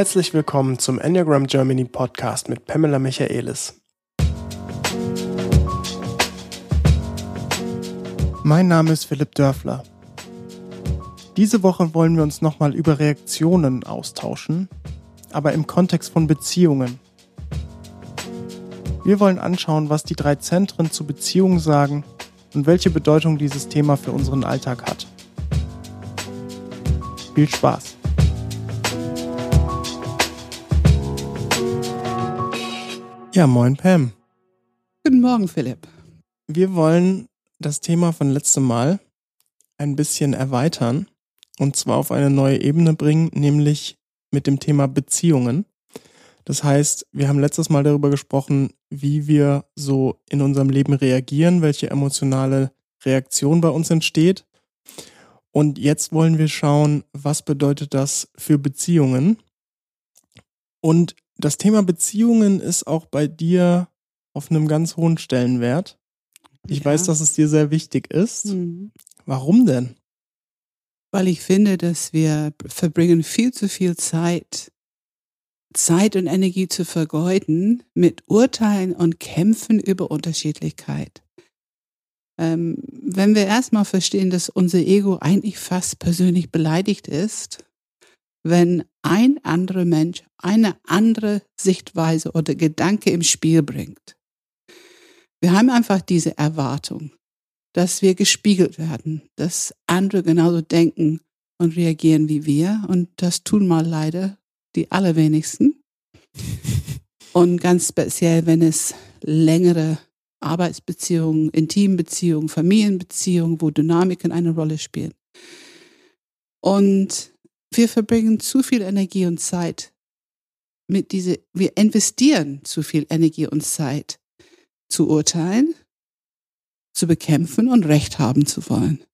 Herzlich willkommen zum Enneagram Germany Podcast mit Pamela Michaelis. Mein Name ist Philipp Dörfler. Diese Woche wollen wir uns nochmal über Reaktionen austauschen, aber im Kontext von Beziehungen. Wir wollen anschauen, was die drei Zentren zu Beziehungen sagen und welche Bedeutung dieses Thema für unseren Alltag hat. Viel Spaß! Ja, moin Pam. Guten Morgen, Philipp. Wir wollen das Thema von letztem Mal ein bisschen erweitern und zwar auf eine neue Ebene bringen, nämlich mit dem Thema Beziehungen. Das heißt, wir haben letztes Mal darüber gesprochen, wie wir so in unserem Leben reagieren, welche emotionale Reaktion bei uns entsteht. Und jetzt wollen wir schauen, was bedeutet das für Beziehungen? Und das Thema Beziehungen ist auch bei dir auf einem ganz hohen Stellenwert. Ich ja. weiß, dass es dir sehr wichtig ist. Mhm. Warum denn? Weil ich finde, dass wir verbringen viel zu viel Zeit, Zeit und Energie zu vergeuden mit Urteilen und Kämpfen über Unterschiedlichkeit. Ähm, wenn wir erstmal verstehen, dass unser Ego eigentlich fast persönlich beleidigt ist, wenn ein anderer Mensch eine andere Sichtweise oder Gedanke im Spiel bringt. Wir haben einfach diese Erwartung, dass wir gespiegelt werden, dass andere genauso denken und reagieren wie wir. Und das tun mal leider die allerwenigsten. Und ganz speziell, wenn es längere Arbeitsbeziehungen, Intimbeziehungen, Familienbeziehungen, wo Dynamiken eine Rolle spielen. Und wir verbringen zu viel Energie und Zeit mit diese, wir investieren zu viel Energie und Zeit zu urteilen, zu bekämpfen und Recht haben zu wollen.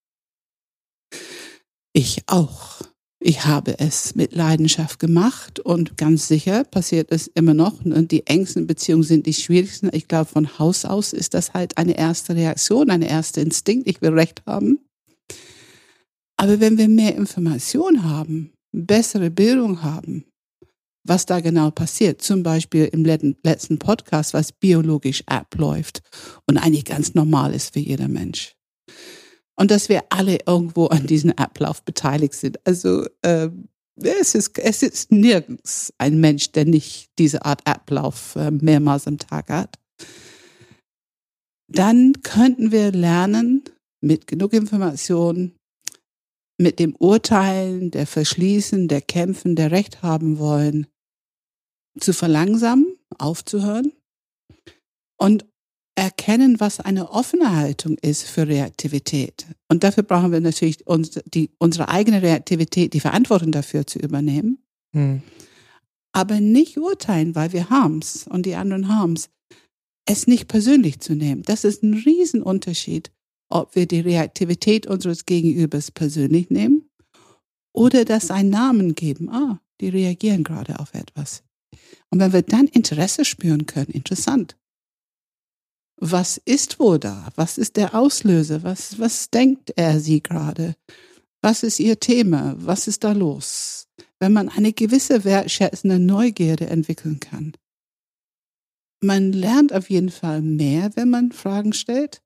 Ich auch. Ich habe es mit Leidenschaft gemacht und ganz sicher passiert es immer noch. Und die engsten Beziehungen sind die schwierigsten. Ich glaube, von Haus aus ist das halt eine erste Reaktion, eine erste Instinkt. Ich will Recht haben. Aber wenn wir mehr Information haben, bessere Bildung haben, was da genau passiert, zum Beispiel im letzten Podcast, was biologisch abläuft und eigentlich ganz normal ist für jeder Mensch. Und dass wir alle irgendwo an diesem Ablauf beteiligt sind. Also äh, es, ist, es ist nirgends ein Mensch, der nicht diese Art Ablauf äh, mehrmals am Tag hat. Dann könnten wir lernen, mit genug Information mit dem Urteilen, der Verschließen, der Kämpfen, der Recht haben wollen, zu verlangsamen, aufzuhören und erkennen, was eine offene Haltung ist für Reaktivität. Und dafür brauchen wir natürlich uns, die, unsere eigene Reaktivität, die Verantwortung dafür zu übernehmen. Hm. Aber nicht urteilen, weil wir haben's und die anderen haben's. Es nicht persönlich zu nehmen. Das ist ein Riesenunterschied ob wir die Reaktivität unseres Gegenübers persönlich nehmen oder das einen Namen geben. Ah, die reagieren gerade auf etwas. Und wenn wir dann Interesse spüren können, interessant. Was ist wohl da? Was ist der Auslöser? Was, was denkt er sie gerade? Was ist ihr Thema? Was ist da los? Wenn man eine gewisse wertschätzende Neugierde entwickeln kann. Man lernt auf jeden Fall mehr, wenn man Fragen stellt.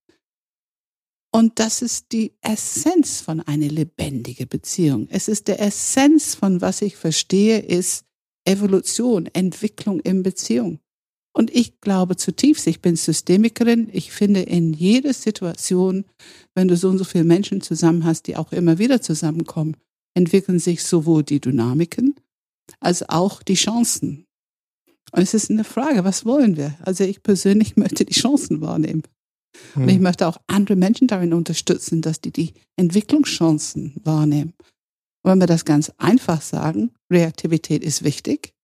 Und das ist die Essenz von einer lebendigen Beziehung. Es ist der Essenz von was ich verstehe, ist Evolution, Entwicklung in Beziehung. Und ich glaube zutiefst, ich bin Systemikerin. Ich finde in jeder Situation, wenn du so und so viele Menschen zusammen hast, die auch immer wieder zusammenkommen, entwickeln sich sowohl die Dynamiken als auch die Chancen. Und es ist eine Frage, was wollen wir? Also ich persönlich möchte die Chancen wahrnehmen. Und ich hm. möchte auch andere Menschen darin unterstützen, dass die die Entwicklungschancen wahrnehmen. Und wenn wir das ganz einfach sagen, Reaktivität ist wichtig.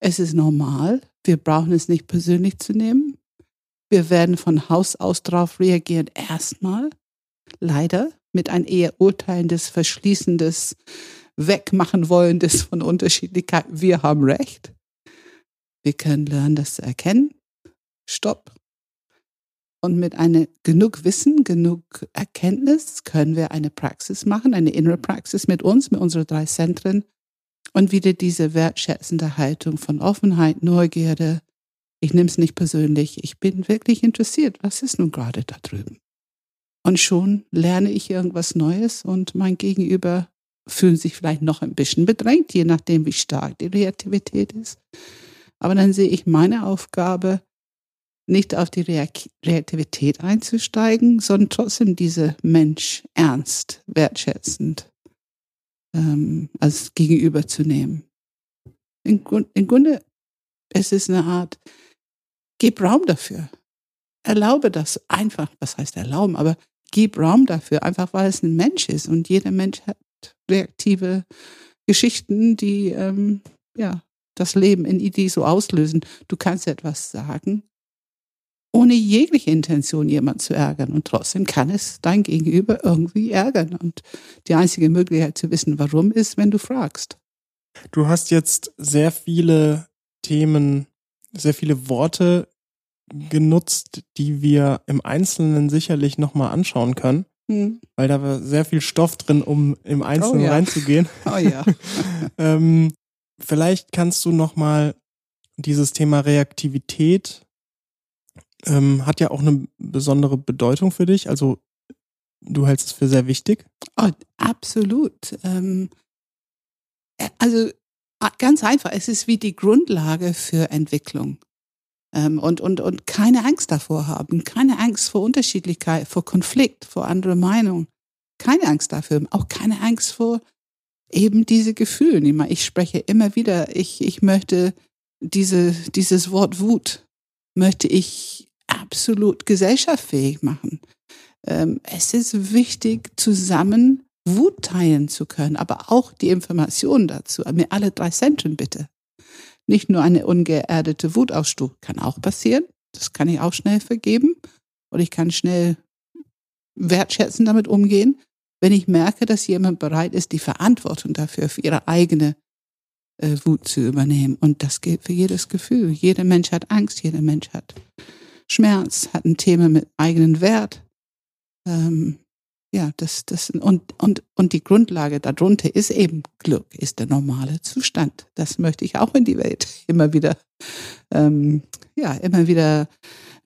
Es ist normal. Wir brauchen es nicht persönlich zu nehmen. Wir werden von Haus aus darauf reagieren, erstmal. Leider mit ein eher urteilendes, verschließendes, wegmachen wollendes von Unterschiedlichkeit. Wir haben Recht. Wir können lernen, das zu erkennen. Stopp. Und mit einer genug Wissen, genug Erkenntnis können wir eine Praxis machen, eine innere Praxis mit uns, mit unseren drei Zentren, Und wieder diese wertschätzende Haltung von Offenheit, Neugierde. Ich nehme es nicht persönlich. Ich bin wirklich interessiert. Was ist nun gerade da drüben? Und schon lerne ich irgendwas Neues und mein Gegenüber fühlt sich vielleicht noch ein bisschen bedrängt, je nachdem, wie stark die Reaktivität ist. Aber dann sehe ich meine Aufgabe, nicht auf die Reaktivität einzusteigen, sondern trotzdem diese Mensch ernst, wertschätzend ähm, als Gegenüber zu nehmen. Im, Im Grunde es ist eine Art, gib Raum dafür. Erlaube das einfach, was heißt erlauben, aber gib Raum dafür, einfach weil es ein Mensch ist und jeder Mensch hat reaktive Geschichten, die ähm, ja das Leben in Idee so auslösen. Du kannst etwas sagen, ohne jegliche Intention jemand zu ärgern. Und trotzdem kann es dein Gegenüber irgendwie ärgern. Und die einzige Möglichkeit zu wissen, warum, ist, wenn du fragst. Du hast jetzt sehr viele Themen, sehr viele Worte genutzt, die wir im Einzelnen sicherlich nochmal anschauen können. Hm. Weil da war sehr viel Stoff drin, um im Einzelnen oh ja. reinzugehen. Oh ja. ähm, vielleicht kannst du nochmal dieses Thema Reaktivität ähm, hat ja auch eine besondere Bedeutung für dich. Also du hältst es für sehr wichtig. Oh, absolut. Ähm, äh, also ganz einfach, es ist wie die Grundlage für Entwicklung. Ähm, und, und, und keine Angst davor haben, keine Angst vor Unterschiedlichkeit, vor Konflikt, vor andere Meinung. Keine Angst dafür, auch keine Angst vor eben diese Gefühle. Ich spreche immer wieder, ich, ich möchte diese, dieses Wort Wut, möchte ich absolut gesellschaftsfähig machen. Ähm, es ist wichtig, zusammen Wut teilen zu können, aber auch die Informationen dazu. Mir alle drei Zentren bitte. Nicht nur eine ungeerdete Wutausstoß kann auch passieren. Das kann ich auch schnell vergeben. Und ich kann schnell wertschätzen damit umgehen, wenn ich merke, dass jemand bereit ist, die Verantwortung dafür, für ihre eigene äh, Wut zu übernehmen. Und das gilt für jedes Gefühl. Jeder Mensch hat Angst, jeder Mensch hat Schmerz, hat ein Thema mit eigenen Wert. Ähm, ja, das, das, und, und, und die Grundlage darunter ist eben Glück, ist der normale Zustand. Das möchte ich auch in die Welt immer wieder, ähm, ja, immer wieder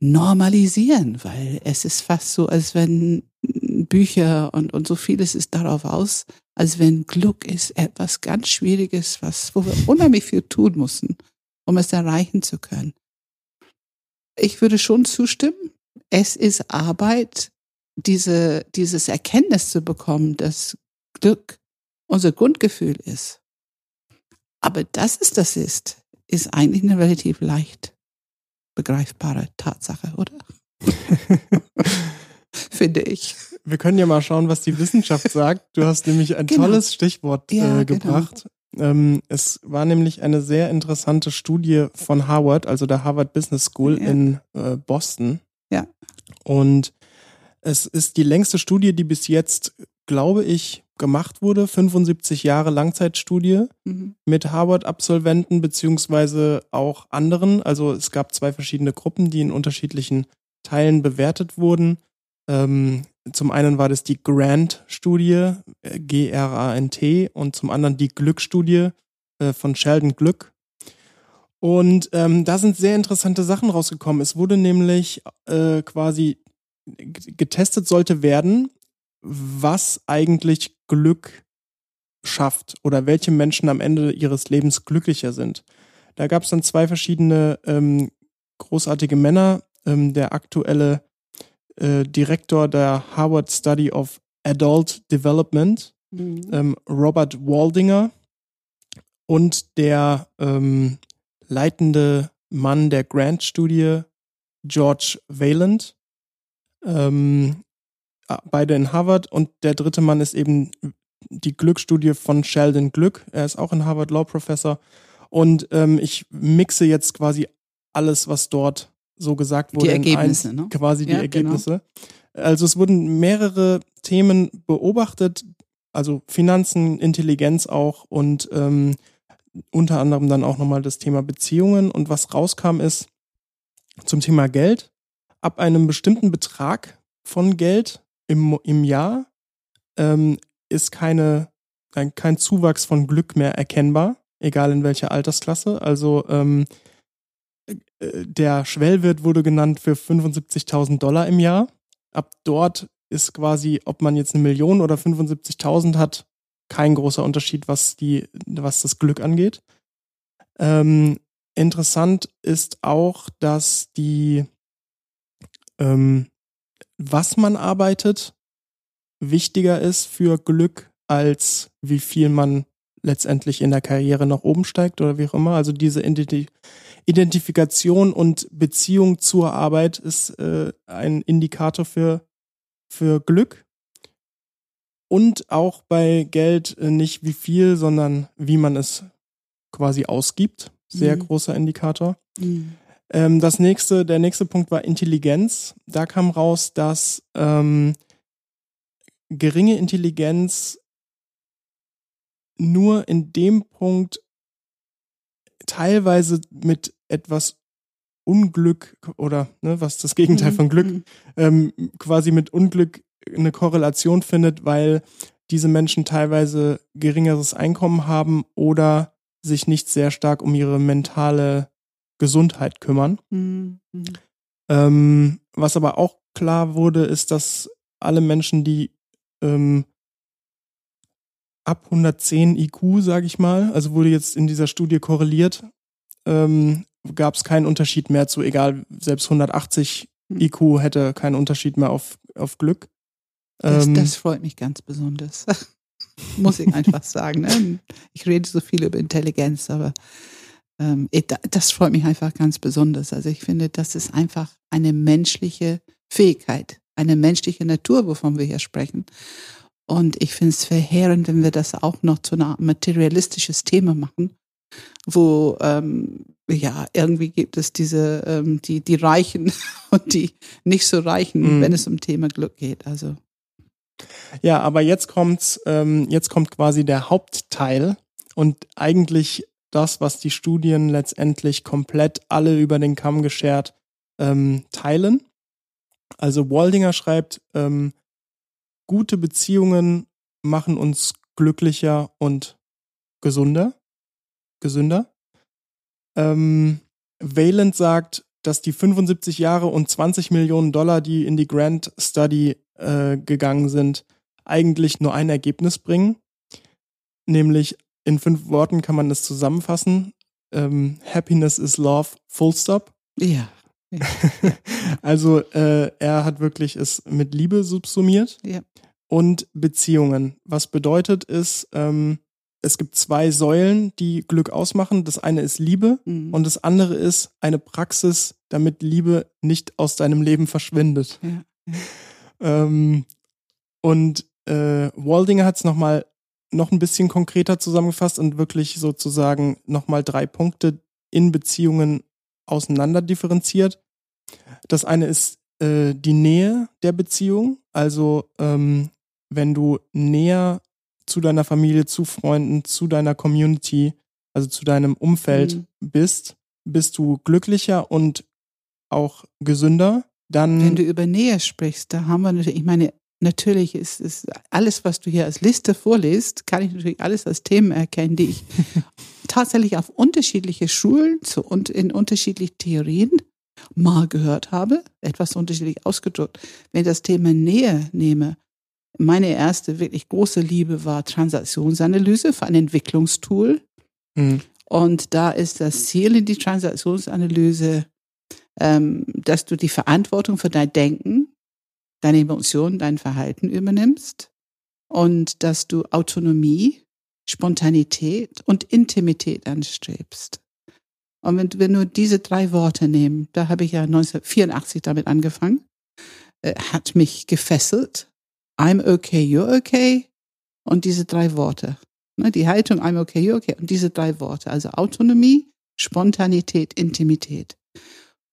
normalisieren, weil es ist fast so, als wenn Bücher und, und so vieles ist darauf aus, als wenn Glück ist etwas ganz Schwieriges, was, wo wir unheimlich viel tun müssen, um es erreichen zu können ich würde schon zustimmen. Es ist Arbeit, diese, dieses Erkenntnis zu bekommen, dass Glück unser Grundgefühl ist. Aber dass es das ist, ist eigentlich eine relativ leicht begreifbare Tatsache, oder? Finde ich. Wir können ja mal schauen, was die Wissenschaft sagt. Du hast nämlich ein genau. tolles Stichwort ja, äh, gebracht. Ähm, es war nämlich eine sehr interessante Studie von Harvard, also der Harvard Business School ja. in äh, Boston. Ja. Und es ist die längste Studie, die bis jetzt, glaube ich, gemacht wurde. 75 Jahre Langzeitstudie mhm. mit Harvard-Absolventen beziehungsweise auch anderen. Also es gab zwei verschiedene Gruppen, die in unterschiedlichen Teilen bewertet wurden. Ähm, zum einen war das die Grant-Studie, äh, G-R-A-N-T, und zum anderen die Glück-Studie äh, von Sheldon Glück. Und ähm, da sind sehr interessante Sachen rausgekommen. Es wurde nämlich äh, quasi getestet sollte werden, was eigentlich Glück schafft oder welche Menschen am Ende ihres Lebens glücklicher sind. Da gab es dann zwei verschiedene ähm, großartige Männer. Ähm, der aktuelle äh, Direktor der Harvard Study of Adult Development, mhm. ähm, Robert Waldinger, und der ähm, leitende Mann der Grant-Studie, George Wayland. Ähm, beide in Harvard und der dritte Mann ist eben die Glückstudie von Sheldon Glück. Er ist auch ein Harvard Law Professor. Und ähm, ich mixe jetzt quasi alles, was dort so gesagt wurde. Die Ergebnisse, eins, ne? Quasi die ja, genau. Ergebnisse. Genau. Also es wurden mehrere Themen beobachtet, also Finanzen, Intelligenz auch und ähm, unter anderem dann auch nochmal das Thema Beziehungen. Und was rauskam ist zum Thema Geld. Ab einem bestimmten Betrag von Geld im, im Jahr ähm, ist keine, kein Zuwachs von Glück mehr erkennbar. egal in welcher Altersklasse. Also ähm, äh, der Schwellwert wurde genannt für 75.000 Dollar im Jahr. Ab dort ist quasi, ob man jetzt eine Million oder 75.000 hat, kein großer Unterschied, was die, was das Glück angeht. Ähm, interessant ist auch, dass die, ähm, was man arbeitet, wichtiger ist für Glück als wie viel man letztendlich in der Karriere nach oben steigt oder wie auch immer. Also diese Identifikation und Beziehung zur Arbeit ist äh, ein Indikator für, für Glück. Und auch bei Geld äh, nicht wie viel, sondern wie man es quasi ausgibt. Sehr mhm. großer Indikator. Mhm. Ähm, das nächste, der nächste Punkt war Intelligenz. Da kam raus, dass ähm, geringe Intelligenz nur in dem Punkt teilweise mit etwas Unglück oder ne, was das Gegenteil mhm. von Glück, mhm. ähm, quasi mit Unglück eine Korrelation findet, weil diese Menschen teilweise geringeres Einkommen haben oder sich nicht sehr stark um ihre mentale Gesundheit kümmern. Mhm. Ähm, was aber auch klar wurde, ist, dass alle Menschen, die ähm, ab 110 IQ, sage ich mal, also wurde jetzt in dieser Studie korreliert, ähm, gab es keinen Unterschied mehr zu, egal, selbst 180 hm. IQ hätte keinen Unterschied mehr auf, auf Glück. Das, ähm, das freut mich ganz besonders. Muss ich einfach sagen. Ne? Ich rede so viel über Intelligenz, aber ähm, das freut mich einfach ganz besonders. Also ich finde, das ist einfach eine menschliche Fähigkeit, eine menschliche Natur, wovon wir hier sprechen. Und ich finde es verheerend, wenn wir das auch noch zu einem materialistisches Thema machen, wo ähm, ja irgendwie gibt es diese ähm, die die Reichen und die nicht so Reichen, mhm. wenn es um Thema Glück geht. Also ja, aber jetzt kommt's, ähm, jetzt kommt quasi der Hauptteil und eigentlich das, was die Studien letztendlich komplett alle über den Kamm geschert ähm, teilen. Also Waldinger schreibt, ähm, gute Beziehungen machen uns glücklicher und gesunder, gesünder. Ähm, Valent sagt, dass die 75 Jahre und 20 Millionen Dollar, die in die Grant Study äh, gegangen sind, eigentlich nur ein Ergebnis bringen. Nämlich in fünf Worten kann man das zusammenfassen. Ähm, Happiness is love, full stop. Ja. also äh, er hat wirklich es mit Liebe subsumiert. Ja. Und Beziehungen. Was bedeutet ist, ähm, es gibt zwei Säulen, die Glück ausmachen. Das eine ist Liebe mhm. und das andere ist eine Praxis, damit Liebe nicht aus deinem Leben verschwindet. Ja. Ähm, und äh, Waldinger hat es nochmal noch ein bisschen konkreter zusammengefasst und wirklich sozusagen nochmal drei Punkte in Beziehungen auseinander differenziert. Das eine ist äh, die Nähe der Beziehung, also ähm, wenn du näher zu deiner Familie, zu Freunden, zu deiner Community, also zu deinem Umfeld mhm. bist, bist du glücklicher und auch gesünder. Dann Wenn du über Nähe sprichst, da haben wir natürlich, ich meine, natürlich ist, ist alles, was du hier als Liste vorliest, kann ich natürlich alles als Themen erkennen, die ich tatsächlich auf unterschiedliche Schulen zu, und in unterschiedlichen Theorien mal gehört habe, etwas unterschiedlich ausgedrückt. Wenn ich das Thema Nähe nehme, meine erste wirklich große Liebe war Transaktionsanalyse für ein Entwicklungstool. Mhm. Und da ist das Ziel in die Transaktionsanalyse, ähm, dass du die Verantwortung für dein Denken, deine Emotionen, dein Verhalten übernimmst und dass du Autonomie, Spontanität und Intimität anstrebst. Und wenn wir nur diese drei Worte nehmen, da habe ich ja 1984 damit angefangen, äh, hat mich gefesselt I'm okay, you're okay und diese drei Worte. Ne, die Haltung I'm okay, you're okay und diese drei Worte. Also Autonomie, Spontanität, Intimität.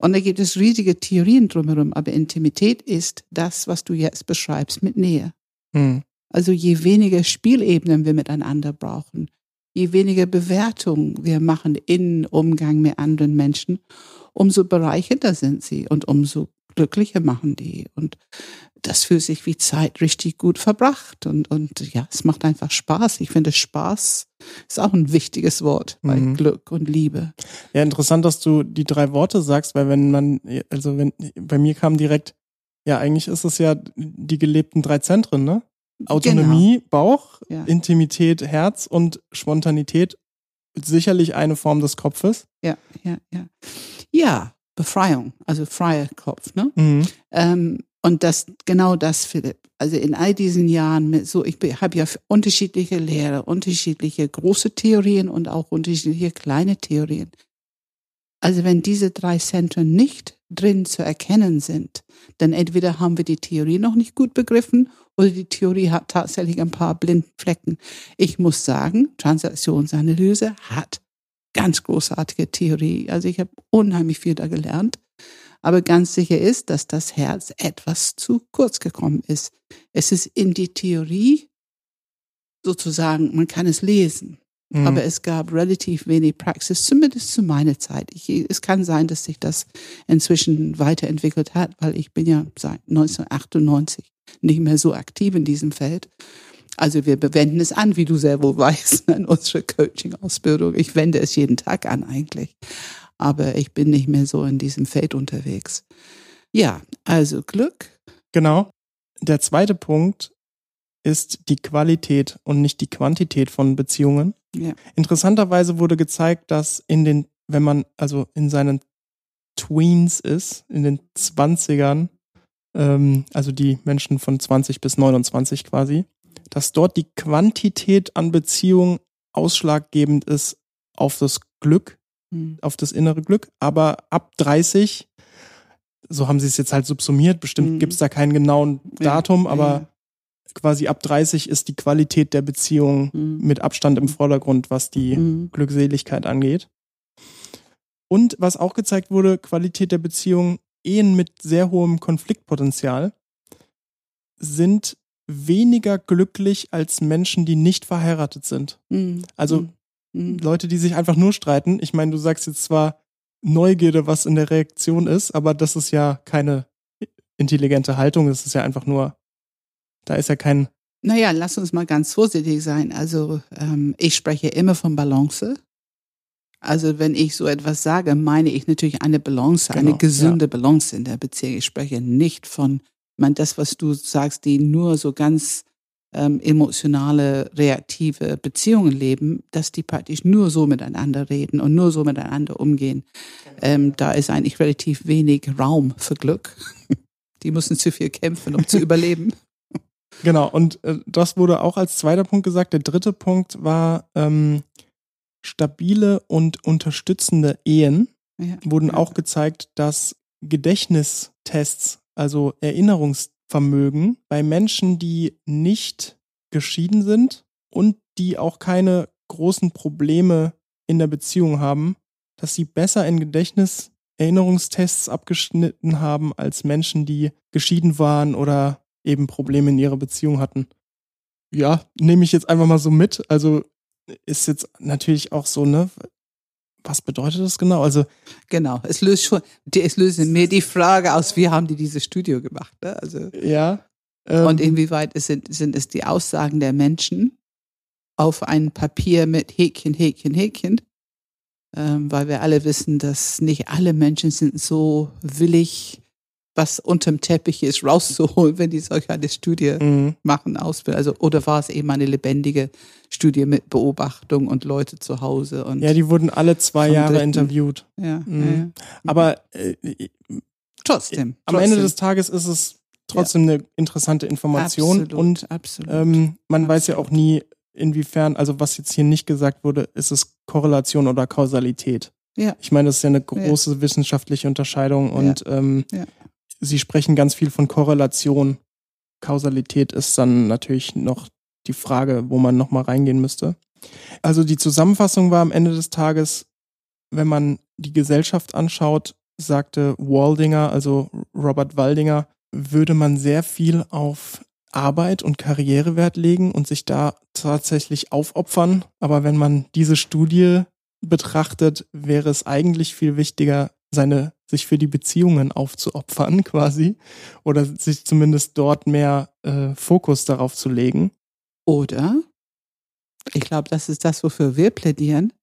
Und da gibt es riesige Theorien drumherum, aber Intimität ist das, was du jetzt beschreibst mit Nähe. Hm. Also je weniger Spielebenen wir miteinander brauchen, je weniger Bewertung wir machen in Umgang mit anderen Menschen, umso bereichernder sind sie und umso glücklicher machen die. Und das fühlt sich wie Zeit richtig gut verbracht. Und, und ja, es macht einfach Spaß. Ich finde, Spaß ist auch ein wichtiges Wort bei Mhm. Glück und Liebe. Ja, interessant, dass du die drei Worte sagst, weil wenn man, also wenn, bei mir kam direkt, ja, eigentlich ist es ja die gelebten drei Zentren, ne? Autonomie, Bauch, Genau. Ja. Intimität, Herz und Spontanität, sicherlich eine Form des Kopfes. Ja, ja, ja. Ja, Befreiung, also freier Kopf, ne? Mhm. Ähm, und das, genau das, Philipp. Also in all diesen Jahren mit so, ich habe ja unterschiedliche Lehre, unterschiedliche große Theorien und auch unterschiedliche kleine Theorien. Also wenn diese drei Zentren nicht drin zu erkennen sind, dann entweder haben wir die Theorie noch nicht gut begriffen oder die Theorie hat tatsächlich ein paar Blindflecken. Ich muss sagen, Transaktionsanalyse hat ganz großartige Theorie. Also ich habe unheimlich viel da gelernt. Aber ganz sicher ist, dass das Herz etwas zu kurz gekommen ist. Es ist in die Theorie sozusagen, man kann es lesen, Mhm. aber es gab relativ wenig Praxis, zumindest zu meiner Zeit. Ich, es kann sein, dass sich das inzwischen weiterentwickelt hat, weil ich bin ja seit 1998 nicht mehr so aktiv in diesem Feld. Also wir wenden es an, wie du sehr wohl weißt, in unserer Coaching-Ausbildung. Ich wende es jeden Tag an eigentlich. Aber ich bin nicht mehr so in diesem Feld unterwegs. Ja, also Glück. Genau. Der zweite Punkt ist die Qualität und nicht die Quantität von Beziehungen. Ja. Interessanterweise wurde gezeigt, dass in den, wenn man also in seinen Tweens ist, in den Zwanzigern, ähm, also die Menschen von 20 bis 29 quasi, dass dort die Quantität an Beziehungen ausschlaggebend ist auf das Glück, Hm. auf das innere Glück, aber ab 30, so haben sie es jetzt halt subsumiert, bestimmt Mhm. gibt es da keinen genauen Datum, ja, aber ja. quasi ab 30 ist die Qualität der Beziehung Hm. mit Abstand im Vordergrund, was die Hm. Glückseligkeit angeht. Und was auch gezeigt wurde, Qualität der Beziehung, Ehen mit sehr hohem Konfliktpotenzial sind weniger glücklich als Menschen, die nicht verheiratet sind. Hm. Also Hm. Hm. Leute, die sich einfach nur streiten. Ich meine, du sagst jetzt zwar Neugierde, was in der Reaktion ist, aber das ist ja keine intelligente Haltung, das ist ja einfach nur, da ist ja kein, Naja, lass uns mal ganz vorsichtig sein. Also ähm, ich spreche immer von Balance. Also wenn ich so etwas sage, meine ich natürlich eine Balance, Genau, eine gesunde Balance in der Beziehung. Ich spreche nicht von, man das, was du sagst, die nur so ganz ähm, emotionale, reaktive Beziehungen leben, dass die praktisch nur so miteinander reden und nur so miteinander umgehen. Ähm, da ist eigentlich relativ wenig Raum für Glück. Die müssen zu viel kämpfen, um zu überleben. genau, und äh, das wurde auch als zweiter Punkt gesagt. Der dritte Punkt war ähm, stabile und unterstützende Ehen. Ja. Wurden auch gezeigt, dass Gedächtnistests, also Erinnerungsvermögen bei Menschen, die nicht geschieden sind und die auch keine großen Probleme in der Beziehung haben, dass sie besser in Gedächtnis Erinnerungstests abgeschnitten haben als Menschen, die geschieden waren oder eben Probleme in ihrer Beziehung hatten. Ja, nehme ich jetzt einfach mal so mit. Also ist jetzt natürlich auch so, ne? Was bedeutet das genau? Also Genau, es löst schon, die- es löst mir die Frage aus, wie haben die dieses Studio gemacht? Ne? Also, ja. Ähm, und inwieweit es sind, sind es die Aussagen der Menschen auf ein Papier mit Häkchen, Häkchen, Häkchen? Ähm, weil wir alle wissen, dass nicht alle Menschen sind so willig, was unterm Teppich ist, rauszuholen, wenn die solch eine Studie mhm. machen, ausbilden. Also, oder war es eben eine lebendige Studie mit Beobachtung und Leute zu Hause und Ja, die wurden alle zwei Jahre Dritten. interviewt. ja, Mhm. ja, ja. Aber äh, trotzdem. am Ende trotzdem. des Tages ist es trotzdem eine interessante Information absolut, und absolut. ähm, man weiß ja Absolut. auch nie, inwiefern, also was jetzt hier nicht gesagt wurde, ist es Korrelation oder Kausalität. Ja. Ich meine, das ist ja eine große wissenschaftliche Unterscheidung und ähm, Ja. Sie sprechen ganz viel von Korrelation. Kausalität ist dann natürlich noch die Frage, wo man nochmal reingehen müsste. Also die Zusammenfassung war am Ende des Tages, wenn man die Gesellschaft anschaut, sagte Waldinger, also Robert Waldinger, würde man sehr viel auf Arbeit und Karrierewert legen und sich da tatsächlich aufopfern. Aber wenn man diese Studie betrachtet, wäre es eigentlich viel wichtiger, seine, sich für die Beziehungen aufzuopfern quasi oder sich zumindest dort mehr äh, Fokus darauf zu legen. Oder, ich glaube, das ist das, wofür wir plädieren,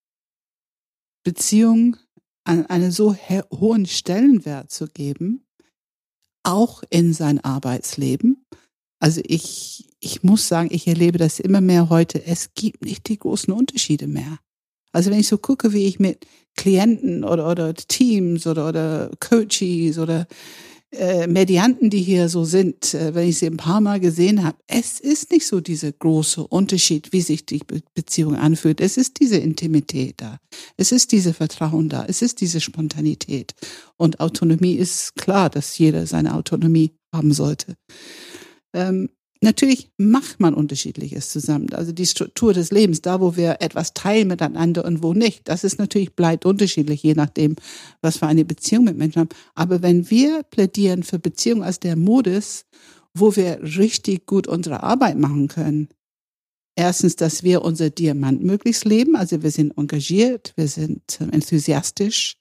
Beziehungen an einen so hohen Stellenwert zu geben, auch in sein Arbeitsleben. Also ich, ich muss sagen, ich erlebe das immer mehr heute. Es gibt nicht die großen Unterschiede mehr. Also wenn ich so gucke, wie ich mit Klienten oder, oder Teams oder, oder Coaches oder äh, Medianten, die hier so sind, äh, wenn ich sie ein paar Mal gesehen habe, es ist nicht so dieser große Unterschied, wie sich die Beziehung anfühlt. Es ist diese Intimität da. Es ist diese Vertrauen da. Es ist diese Spontanität. Und Autonomie ist klar, dass jeder seine Autonomie haben sollte. Ähm, Natürlich macht man unterschiedliches zusammen. Also die Struktur des Lebens, da wo wir etwas teilen miteinander und wo nicht, das ist natürlich bleibt unterschiedlich, je nachdem, was für eine Beziehung mit Menschen haben. Aber wenn wir plädieren für Beziehung als der Modus, wo wir richtig gut unsere Arbeit machen können, erstens, dass wir unser Diamant möglichst leben, also wir sind engagiert, wir sind enthusiastisch,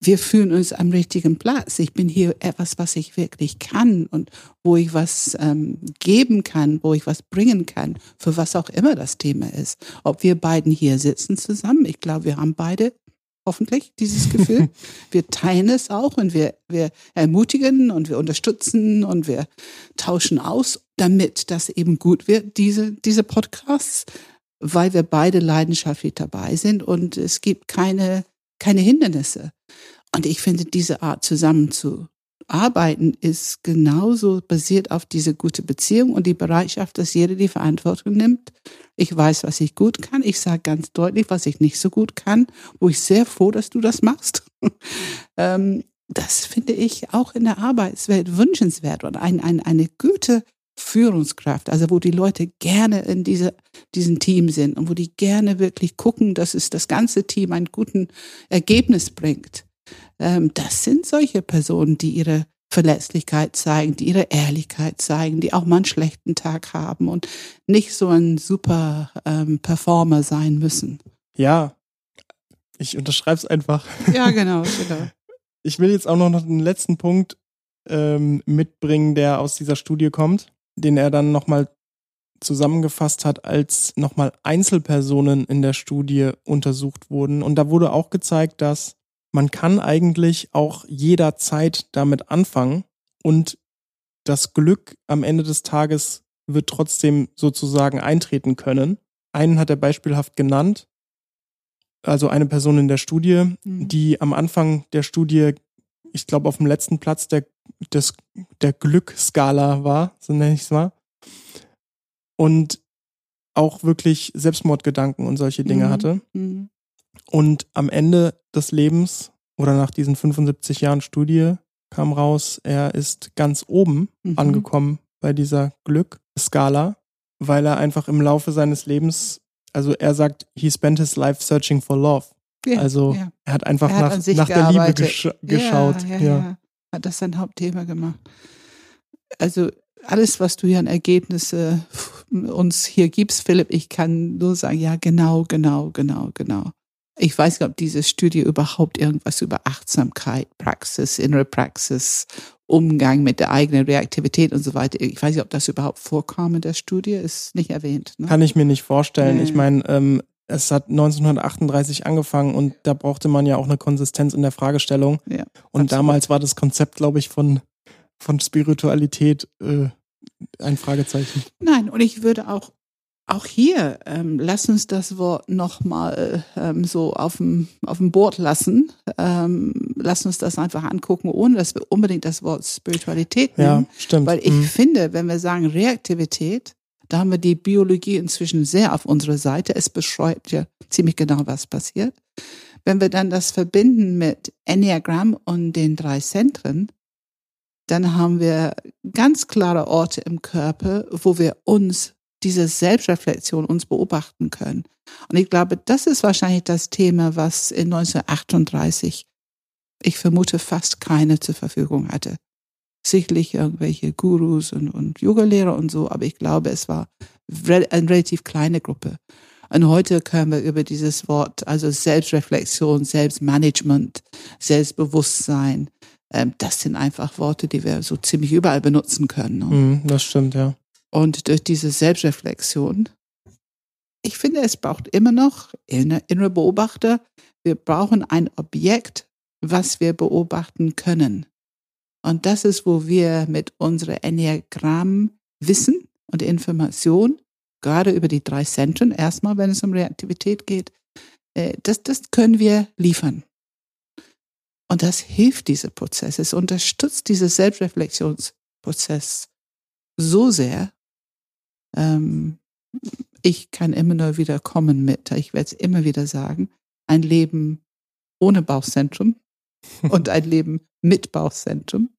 wir fühlen uns am richtigen Platz. Ich bin hier etwas, was ich wirklich kann und wo ich was ähm, geben kann, wo ich was bringen kann, für was auch immer das Thema ist. Ob wir beiden hier sitzen zusammen, ich glaube, wir haben beide hoffentlich dieses Gefühl. wir teilen es auch und wir, wir ermutigen und wir unterstützen und wir tauschen aus, damit das eben gut wird, diese, diese Podcasts, weil wir beide leidenschaftlich dabei sind und es gibt keine, keine Hindernisse. Und ich finde, diese Art zusammenzuarbeiten ist genauso basiert auf diese gute Beziehung und die Bereitschaft, dass jeder die Verantwortung nimmt. Ich weiß, was ich gut kann. Ich sage ganz deutlich, was ich nicht so gut kann, wo ich sehr froh, dass du das machst. Ähm, das finde ich auch in der Arbeitswelt wünschenswert und ein, ein, eine gute Führungskraft, also wo die Leute gerne in diese, diesem Team sind und wo die gerne wirklich gucken, dass es das ganze Team ein guten Ergebnis bringt. Ähm, das sind solche Personen, die ihre Verletzlichkeit zeigen, die ihre Ehrlichkeit zeigen, die auch mal einen schlechten Tag haben und nicht so ein super ähm, Performer sein müssen. Ja, ich unterschreibe es einfach. Ja, genau, genau. Ich will jetzt auch noch einen letzten Punkt ähm, mitbringen, der aus dieser Studie kommt, den er dann nochmal zusammengefasst hat, als nochmal Einzelpersonen in der Studie untersucht wurden. Und da wurde auch gezeigt, dass man kann eigentlich auch jederzeit damit anfangen und das Glück am Ende des Tages wird trotzdem sozusagen eintreten können. Einen hat er beispielhaft genannt, also eine Person in der Studie, mhm. die am Anfang der Studie, ich glaube, auf dem letzten Platz der, des, der Glückskala war, so nenne ich es mal. Und auch wirklich Selbstmordgedanken und solche Dinge mhm. hatte. Mhm. Und am Ende des Lebens oder nach diesen 75 Jahren Studie kam raus, er ist ganz oben mhm. angekommen bei dieser Glück-Skala, weil er einfach im Laufe seines Lebens, also er sagt, he spent his life searching for love. Ja, also ja. er hat einfach er hat nach, nach der Liebe gesch geschaut. Ja, ja, Hat das sein Hauptthema gemacht. Also alles, was du hier an Ergebnisse uns hier gibst, Philipp, ich kann nur sagen, ja, genau, genau, genau, genau. Ich weiß nicht, ob diese Studie überhaupt irgendwas über Achtsamkeit, Praxis, innere Praxis, Umgang mit der eigenen Reaktivität und so weiter. Ich weiß nicht, ob das überhaupt vorkam in der Studie, ist nicht erwähnt. Ne? Kann ich mir nicht vorstellen. Nee. Ich meine, ähm, es hat 1938 angefangen und da brauchte man ja auch eine Konsistenz in der Fragestellung. Ja, und absolut. damals war das Konzept, glaube ich, von, von Spiritualität äh, ein Fragezeichen. Nein, und ich würde auch auch hier, ähm, lass uns das Wort nochmal ähm, so auf dem, auf dem Board lassen. Ähm, lass uns das einfach angucken, ohne dass wir unbedingt das Wort Spiritualität nehmen. Ja, stimmt. Weil ich mhm. finde, wenn wir sagen Reaktivität, da haben wir die Biologie inzwischen sehr auf unserer Seite. Es beschreibt ja ziemlich genau, was passiert. Wenn wir dann das verbinden mit Enneagramm und den drei Zentren, dann haben wir ganz klare Orte im Körper, wo wir uns diese Selbstreflexion uns beobachten können. Und ich glaube, das ist wahrscheinlich das Thema, was in 1938, ich vermute, fast keine zur Verfügung hatte. Sicherlich irgendwelche Gurus und, und Yoga-Lehrer und so, aber ich glaube, es war eine relativ kleine Gruppe. Und heute können wir über dieses Wort, also Selbstreflexion, Selbstmanagement, Selbstbewusstsein, ähm, das sind einfach Worte, die wir so ziemlich überall benutzen können. Ne? Mhm, das stimmt, ja. Und durch diese Selbstreflexion, ich finde, es braucht immer noch innere Beobachter. Wir brauchen ein Objekt, was wir beobachten können. Und das ist, wo wir mit unserer Enneagramm Wissen und Information, gerade über die drei Zentren, erstmal, wenn es um Reaktivität geht, äh, das, das können wir liefern. Und das hilft dieser Prozess. Es unterstützt diesen Selbstreflexionsprozess so sehr. Ähm, ich kann immer nur wieder kommen mit, ich werde es immer wieder sagen, ein Leben ohne Bauchzentrum und ein Leben mit Bauchzentrum.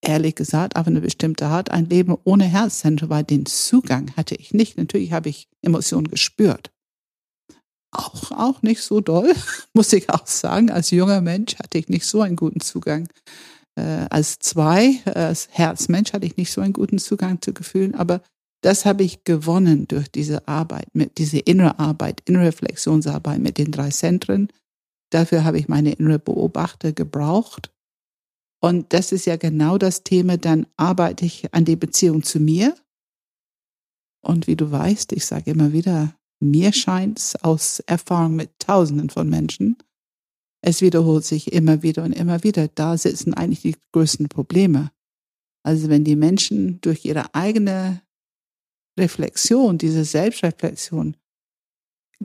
Ehrlich gesagt, auf eine bestimmte Art, ein Leben ohne Herzzentrum, weil den Zugang hatte ich nicht. Natürlich habe ich Emotionen gespürt auch, auch nicht so doll, muss ich auch sagen. Als junger Mensch hatte ich nicht so einen guten Zugang. Äh, als zwei, als Herzmensch hatte ich nicht so einen guten Zugang zu Gefühlen, aber das habe ich gewonnen durch diese Arbeit, mit diese innere Arbeit, innere Reflexionsarbeit mit den drei Zentren. Dafür habe ich meine innere Beobachter gebraucht. Und das ist ja genau das Thema, dann arbeite ich an die Beziehung zu mir. Und wie du weißt, ich sage immer wieder, mir scheint es aus Erfahrung mit Tausenden von Menschen, es wiederholt sich immer wieder und immer wieder. Da sitzen eigentlich die größten Probleme. Also wenn die Menschen durch ihre eigene Reflexion, diese Selbstreflexion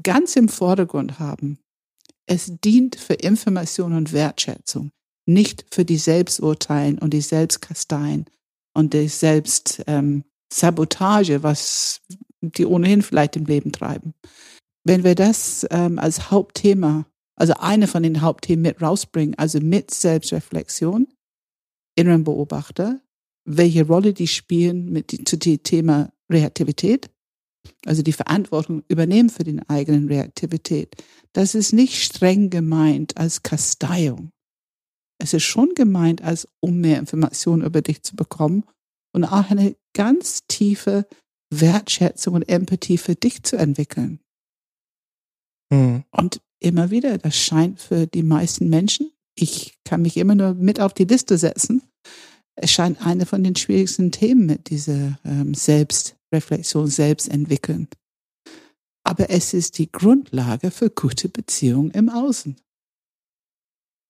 ganz im Vordergrund haben, es dient für Information und Wertschätzung, nicht für die Selbsturteilen und die Selbstkasteien und die Selbstsabotage, ähm, was die ohnehin vielleicht im Leben treiben. Wenn wir das ähm, als Hauptthema, also eine von den Hauptthemen mit rausbringen, also mit Selbstreflexion, inneren Beobachter, welche Rolle die spielen mit zu dem Thema Reaktivität, also die Verantwortung übernehmen für den eigenen Reaktivität, das ist nicht streng gemeint als Kasteiung. Es ist schon gemeint, als um mehr Informationen über dich zu bekommen und auch eine ganz tiefe Wertschätzung und Empathie für dich zu entwickeln. Mhm. Und immer wieder, das scheint für die meisten Menschen, ich kann mich immer nur mit auf die Liste setzen, es scheint eine von den schwierigsten Themen mit dieser ähm, Selbstreflexion, Selbstentwickeln. Aber es ist die Grundlage für gute Beziehungen im Außen.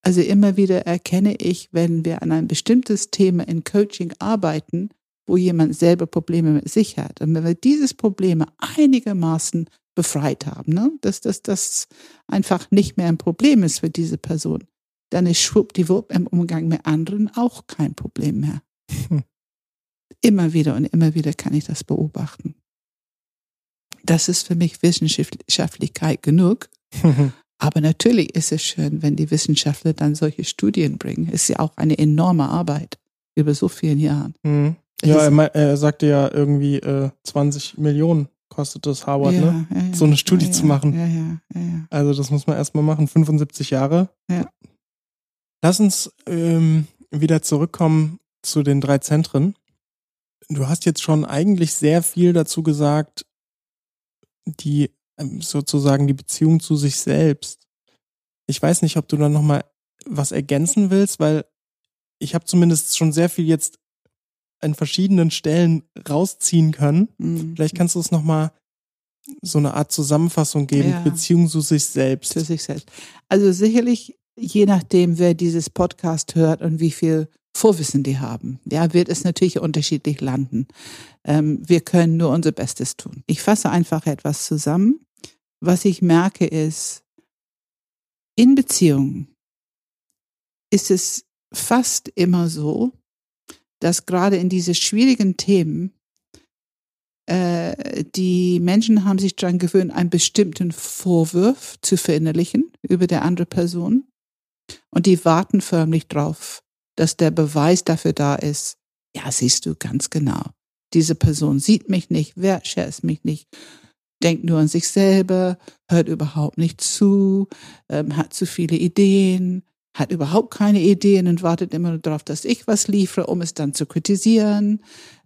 Also immer wieder erkenne ich, wenn wir an ein bestimmtes Thema in Coaching arbeiten, wo jemand selber Probleme mit sich hat. Und wenn wir dieses Problem einigermaßen befreit haben, ne? dass das einfach nicht mehr ein Problem ist für diese Person, dann ist schwuppdiwupp im Umgang mit anderen auch kein Problem mehr. Hm. Immer wieder und immer wieder kann ich das beobachten. Das ist für mich Wissenschaftlichkeit genug. Aber natürlich ist es schön, wenn die Wissenschaftler dann solche Studien bringen. Es ist ja auch eine enorme Arbeit über so vielen Jahren. Mhm. Ja, er, er, sagte ja irgendwie äh, 20 Millionen kostet das Harvard, ja, ne? Ja, ja, so eine Studie zu machen. Also das muss man erstmal machen, 75 Jahre. Ja. Lass uns ähm, wieder zurückkommen zu den drei Zentren. Du hast jetzt schon eigentlich sehr viel dazu gesagt, die ähm, sozusagen die Beziehung zu sich selbst. Ich weiß nicht, ob du da nochmal was ergänzen willst, weil ich habe zumindest schon sehr viel jetzt an verschiedenen Stellen rausziehen können. Mhm. Vielleicht kannst du es nochmal so eine Art Zusammenfassung geben, ja. Beziehung zu sich selbst. Zu sich selbst. Also sicherlich, je nachdem, wer dieses Podcast hört und wie viel Vorwissen die haben, ja, wird es natürlich unterschiedlich landen. Ähm, wir können nur unser Bestes tun. Ich fasse einfach etwas zusammen. Was ich merke ist, in Beziehungen ist es fast immer so, dass gerade in diese schwierigen Themen äh, die Menschen haben sich daran gewöhnt, einen bestimmten Vorwurf zu verinnerlichen über der andere Person. Und die warten förmlich drauf, dass der Beweis dafür da ist. Ja, siehst du ganz genau. Diese Person sieht mich nicht, wertschätzt mich nicht, denkt nur an sich selber, hört überhaupt nicht zu, ähm, hat zu viele Ideen, hat überhaupt keine Ideen und wartet immer nur darauf, dass ich was liefere, um es dann zu kritisieren.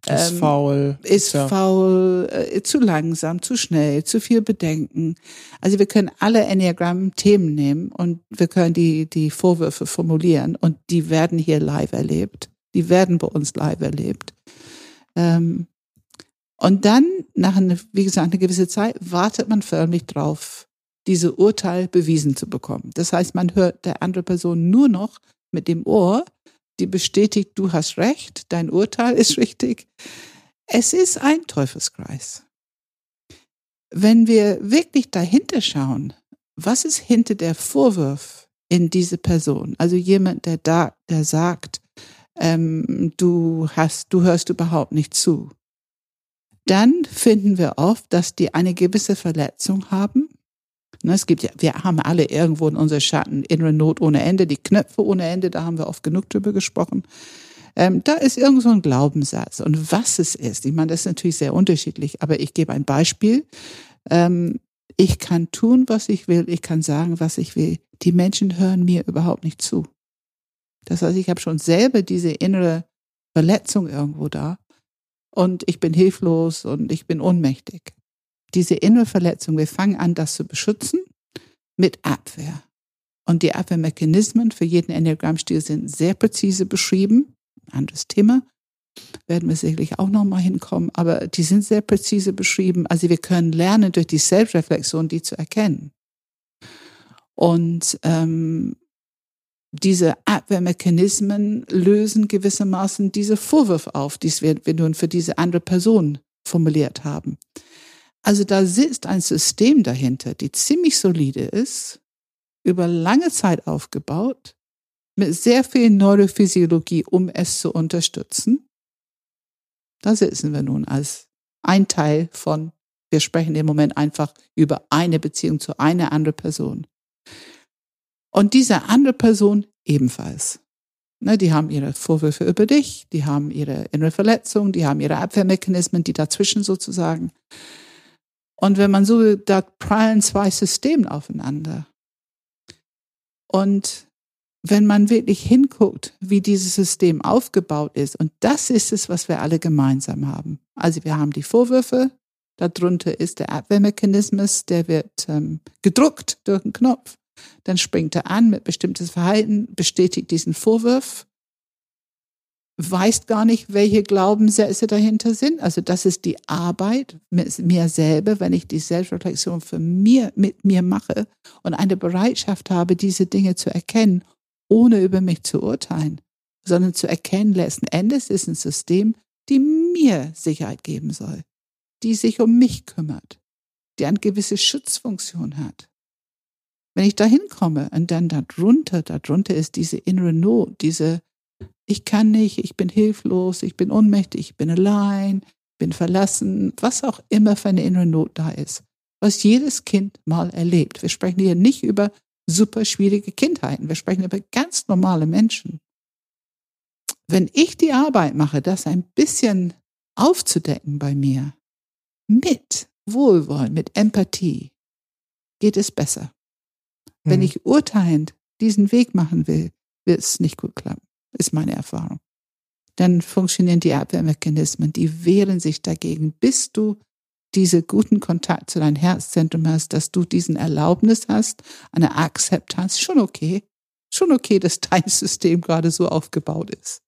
Ist ähm, faul. Ist ja. faul, äh, zu langsam, zu schnell, zu viel Bedenken. Also wir können alle Enneagramm-Themen nehmen und wir können die, die Vorwürfe formulieren und die werden hier live erlebt. Die werden bei uns live erlebt. Ähm, und dann, nach einer, wie gesagt, eine gewisse Zeit, wartet man förmlich drauf, diese Urteil bewiesen zu bekommen. Das heißt, man hört der andere Person nur noch mit dem Ohr, die bestätigt, du hast recht, dein Urteil ist richtig. Es ist ein Teufelskreis. Wenn wir wirklich dahinter schauen, was ist hinter der Vorwurf in diese Person? Also jemand, der da, der sagt, ähm, du hast, du hörst überhaupt nicht zu. Dann finden wir oft, dass die eine gewisse Verletzung haben Ne, es gibt ja, wir haben alle irgendwo in unserer Schatten innere Not ohne Ende, die Knöpfe ohne Ende, da haben wir oft genug drüber gesprochen. Ähm, da ist irgend so ein Glaubenssatz. Und was es ist, ich meine, das ist natürlich sehr unterschiedlich, aber ich gebe ein Beispiel. Ähm, ich kann tun, was ich will, ich kann sagen, was ich will. Die Menschen hören mir überhaupt nicht zu. Das heißt, ich habe schon selber diese innere Verletzung irgendwo da und ich bin hilflos und ich bin ohnmächtig diese innere Verletzung, wir fangen an, das zu beschützen mit Abwehr. Und die Abwehrmechanismen für jeden Enneagrammstil sind sehr präzise beschrieben. Anderes Thema. Werden wir sicherlich auch nochmal hinkommen. Aber die sind sehr präzise beschrieben. Also wir können lernen, durch die Selbstreflexion die zu erkennen. Und ähm, diese Abwehrmechanismen lösen gewissermaßen diese Vorwürfe auf, die wir nun für diese andere Person formuliert haben. Also da sitzt ein System dahinter, die ziemlich solide ist, über lange Zeit aufgebaut, mit sehr viel Neurophysiologie, um es zu unterstützen. Da sitzen wir nun als ein Teil von, wir sprechen im Moment einfach über eine Beziehung zu einer anderen Person. Und diese andere Person ebenfalls. Ne, die haben ihre Vorwürfe über dich, die haben ihre innere Verletzung, die haben ihre Abwehrmechanismen, die dazwischen sozusagen. Und wenn man so, will, da prallen zwei Systeme aufeinander. Und wenn man wirklich hinguckt, wie dieses System aufgebaut ist, und das ist es, was wir alle gemeinsam haben. Also wir haben die Vorwürfe, darunter ist der Abwehrmechanismus, der wird ähm, gedruckt durch einen Knopf, dann springt er an mit bestimmtes Verhalten, bestätigt diesen Vorwurf weißt gar nicht, welche Glaubenssätze dahinter sind. Also das ist die Arbeit mit mir selber, wenn ich die Selbstreflexion für mir mit mir mache und eine Bereitschaft habe, diese Dinge zu erkennen, ohne über mich zu urteilen, sondern zu erkennen, letzten Endes ist ein System, die mir Sicherheit geben soll, die sich um mich kümmert, die eine gewisse Schutzfunktion hat. Wenn ich da hinkomme und dann darunter, darunter ist diese innere Not, diese ich kann nicht, ich bin hilflos, ich bin ohnmächtig, ich bin allein, bin verlassen, was auch immer für eine innere Not da ist, was jedes Kind mal erlebt. Wir sprechen hier nicht über super schwierige Kindheiten, wir sprechen über ganz normale Menschen. Wenn ich die Arbeit mache, das ein bisschen aufzudecken bei mir, mit Wohlwollen, mit Empathie, geht es besser. Hm. Wenn ich urteilend diesen Weg machen will, wird es nicht gut klappen ist meine Erfahrung. Dann funktionieren die Abwehrmechanismen, die wehren sich dagegen, bis du diese guten Kontakt zu deinem Herzzentrum hast, dass du diesen Erlaubnis hast, eine Akzeptanz, schon okay, schon okay, dass dein System gerade so aufgebaut ist.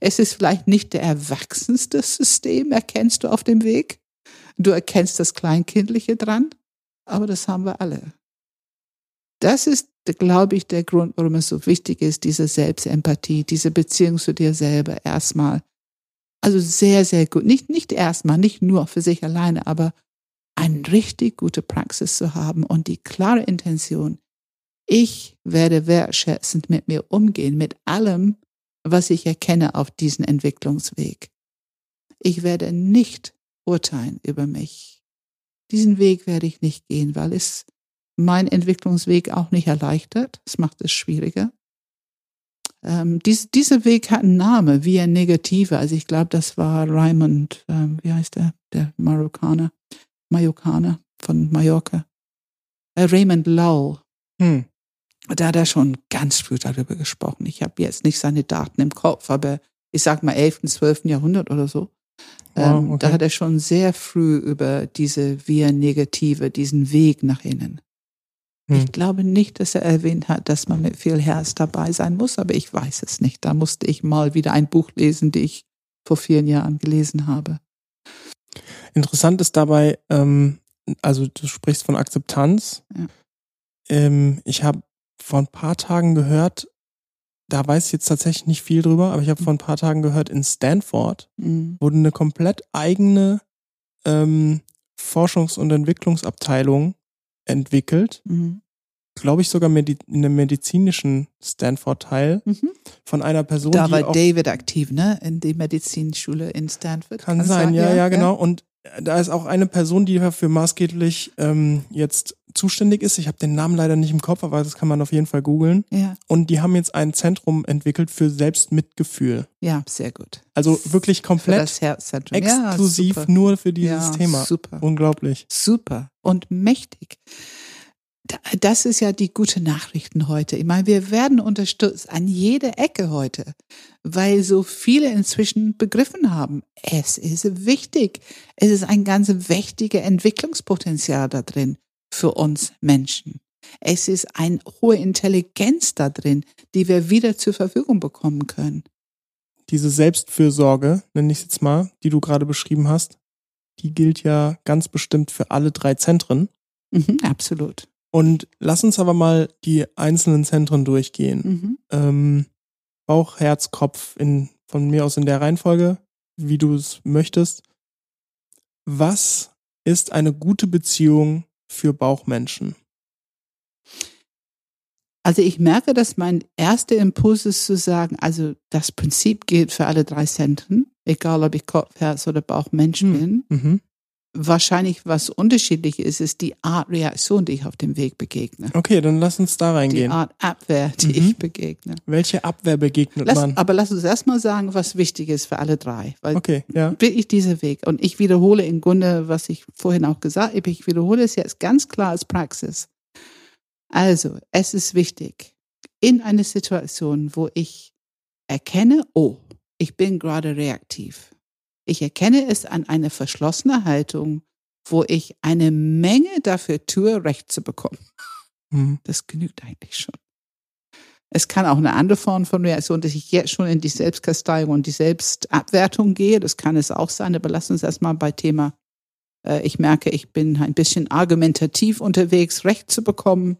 Es ist vielleicht nicht der erwachsenste System, erkennst du auf dem Weg. Du erkennst das Kleinkindliche dran, aber das haben wir alle. Das ist glaube ich, der Grund, warum es so wichtig ist, diese Selbstempathie, diese Beziehung zu dir selber erstmal. Also sehr, sehr gut. Nicht, nicht erstmal, nicht nur für sich alleine, aber eine richtig gute Praxis zu haben und die klare Intention, ich werde wertschätzend mit mir umgehen, mit allem, was ich erkenne auf diesem Entwicklungsweg. Ich werde nicht urteilen über mich. Diesen Weg werde ich nicht gehen, weil es mein Entwicklungsweg auch nicht erleichtert. Es macht es schwieriger. Ähm, dies, dieser Weg hat einen Namen, wie ein Negative. Also ich glaube, das war Raymond, ähm, wie heißt der, der Marokkaner, Mallorcaner von Mallorca. Äh, Raymond Lowell. Hm. Da hat er schon ganz früh darüber gesprochen. Ich habe jetzt nicht seine Daten im Kopf, aber ich sag mal 11., 12. Jahrhundert oder so. Wow, Ähm, okay. Da hat er schon sehr früh über diese Via Negative, diesen Weg nach innen. Hm. Ich glaube nicht, dass er erwähnt hat, dass man mit viel Herz dabei sein muss, aber ich weiß es nicht. Da musste ich mal wieder ein Buch lesen, die ich vor vielen Jahren gelesen habe. Interessant ist dabei, ähm, also du sprichst von Akzeptanz. Ja. Ähm, ich habe vor ein paar Tagen gehört, da weiß ich jetzt tatsächlich nicht viel drüber, aber ich habe vor ein paar Tagen gehört, in Stanford Mhm. wurde eine komplett eigene ähm, Forschungs- und Entwicklungsabteilung entwickelt, Mhm. glaube ich sogar medi in einem medizinischen Stanford-Teil Mhm. von einer Person, Da war David aktiv, ne? In die Medizinschule in Stanford. Kann sein, ja, ja, genau. Und da ist auch eine Person, die dafür maßgeblich ähm, jetzt zuständig ist. Ich habe den Namen leider nicht im Kopf, aber das kann man auf jeden Fall googeln. Ja, Und die haben jetzt ein Zentrum entwickelt für Selbstmitgefühl. ja, sehr gut. Also wirklich komplett exklusiv ja, nur für dieses ja, Thema. Super. Unglaublich. super und mächtig. Da- Das ist ja die gute Nachrichten heute. Ich meine, wir werden unterstützt an jeder Ecke heute, weil so viele inzwischen begriffen haben, es ist wichtig. Es ist ein ganz wichtiger Entwicklungspotenzial da drin für uns Menschen. Es ist eine hohe Intelligenz da drin, die wir wieder zur Verfügung bekommen können. Diese Selbstfürsorge, nenne ich es jetzt mal, die du gerade beschrieben hast, die gilt ja ganz bestimmt für alle drei Zentren. Mhm, absolut. Und lass uns aber mal die einzelnen Zentren durchgehen. Mhm. ähm, Bauch, Herz, Kopf in, von mir aus in der Reihenfolge, wie du es möchtest. Was ist eine gute Beziehung für Bauchmenschen? Also ich merke, dass mein erster Impuls ist zu sagen, also das Prinzip gilt für alle drei Zentren, egal ob ich Kopf, Herz oder Bauchmensch Hm. bin. Mhm. Wahrscheinlich was unterschiedlich ist, ist die Art Reaktion, die ich auf dem Weg begegne. Okay, dann lass uns da Die reingehen. Art Abwehr, die Mhm. ich begegne. Welche Abwehr begegnet Lass, man? aber lass uns erstmal sagen, was wichtig ist für alle drei. Weil Okay, ja. wirklich dieser Weg. Und ich wiederhole im Grunde, was ich vorhin auch gesagt habe, ich wiederhole es jetzt ganz klar als Praxis. Also, es ist wichtig, in einer Situation, wo ich erkenne, oh, ich bin gerade reaktiv. Ich erkenne es an einer verschlossenen Haltung, wo ich eine Menge dafür tue, Recht zu bekommen. Mhm. Das genügt eigentlich schon. Es kann auch eine andere Form von Reaktion, dass ich jetzt schon in die Selbstkasteiung und die Selbstabwertung gehe. Das kann es auch sein, aber lass uns erstmal bei Thema, äh, ich merke, ich bin ein bisschen argumentativ unterwegs, Recht zu bekommen.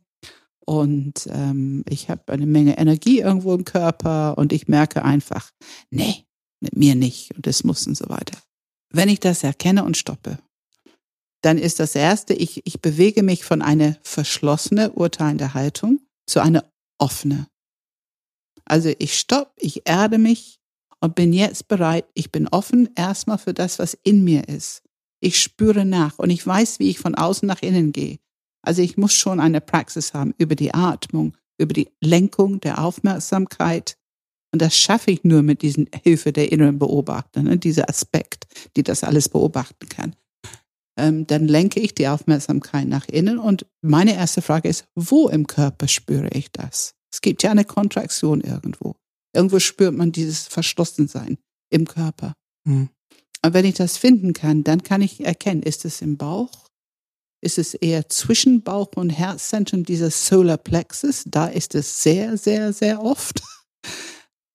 Und ähm, ich habe eine Menge Energie irgendwo im Körper und ich merke einfach, nee, mit mir nicht und das muss und so weiter. Wenn ich das erkenne und stoppe, dann ist das Erste, ich, ich bewege mich von einer verschlossene, urteilende Haltung zu einer offene. Also ich stopp, ich erde mich und bin jetzt bereit, ich bin offen erstmal für das, was in mir ist. Ich spüre nach und ich weiß, wie ich von außen nach innen gehe. Also ich muss schon eine Praxis haben über die Atmung, über die Lenkung der Aufmerksamkeit. Und das schaffe ich nur mit diesen Hilfe der inneren Beobachter, ne? dieser Aspekt, die das alles beobachten kann ähm, dann lenke ich die Aufmerksamkeit nach innen und meine erste Frage ist, wo im Körper spüre ich das? Es gibt ja eine Kontraktion irgendwo. Irgendwo spürt man dieses Verschlossensein im Körper. Mhm. Und wenn ich das finden kann, dann kann ich erkennen, ist es im Bauch? Ist es eher zwischen Bauch und Herzzentrum, dieser Solar Plexus? Da ist es sehr, sehr, sehr oft.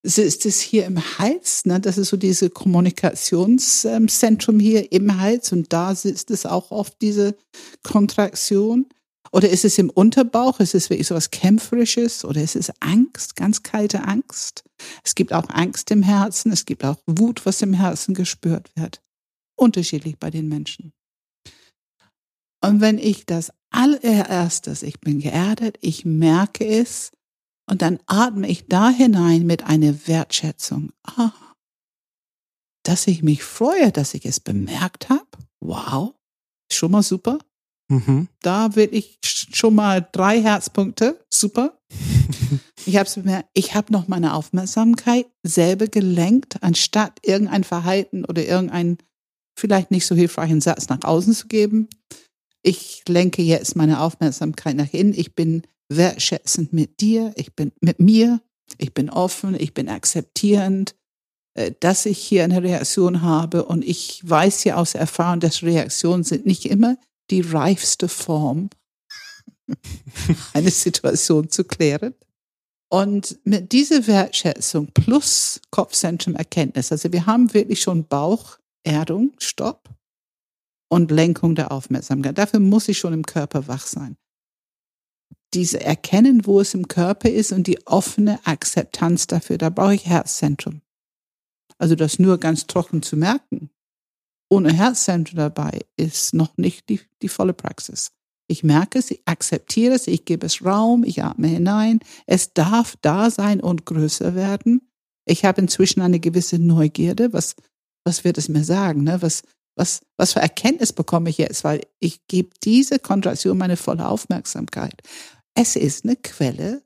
Ist es hier im Hals? Ne? Das ist so diese Kommunikationszentrum hier im Hals und da sitzt es auch oft diese Kontraktion. Oder ist es im Unterbauch? Ist es wirklich so was Kämpferisches? Oder ist es Angst, ganz kalte Angst? Es gibt auch Angst im Herzen. Es gibt auch Wut, was im Herzen gespürt wird. Unterschiedlich bei den Menschen. Und wenn ich das allererstes, ich bin geerdet, ich merke es, und dann atme ich da hinein mit einer Wertschätzung. Ah, dass ich mich freue, dass ich es bemerkt habe. Wow, schon mal super. Mhm. Da will ich schon mal drei Herzpunkte. Super. Ich habe bemerkt, ich habe noch meine Aufmerksamkeit selber gelenkt, anstatt irgendein Verhalten oder irgendeinen vielleicht nicht so hilfreichen Satz nach außen zu geben. Ich lenke jetzt meine Aufmerksamkeit nach innen. Ich bin wertschätzend mit dir, ich bin mit mir, ich bin offen, ich bin akzeptierend, äh, dass ich hier eine Reaktion habe und ich weiß ja aus Erfahrung, dass Reaktionen sind nicht immer die reifste Form, eine Situation zu klären. Und mit dieser Wertschätzung plus Kopfzentrum Erkenntnis, also wir haben wirklich schon Baucherdung, Stopp und Lenkung der Aufmerksamkeit. Dafür muss ich schon im Körper wach sein. Diese Erkennen, wo es im Körper ist und die offene Akzeptanz dafür, da brauche ich Herzzentrum. Also das nur ganz trocken zu merken, ohne Herzzentrum dabei, ist noch nicht die, die volle Praxis. Ich merke es, ich akzeptiere es, ich gebe es Raum, ich atme hinein. Es darf da sein und größer werden. Ich habe inzwischen eine gewisse Neugierde. Was, was wird es mir sagen? Ne? Was, was, was für Erkenntnis bekomme ich jetzt? Weil ich gebe diese Kontraktion meine volle Aufmerksamkeit. Es ist eine Quelle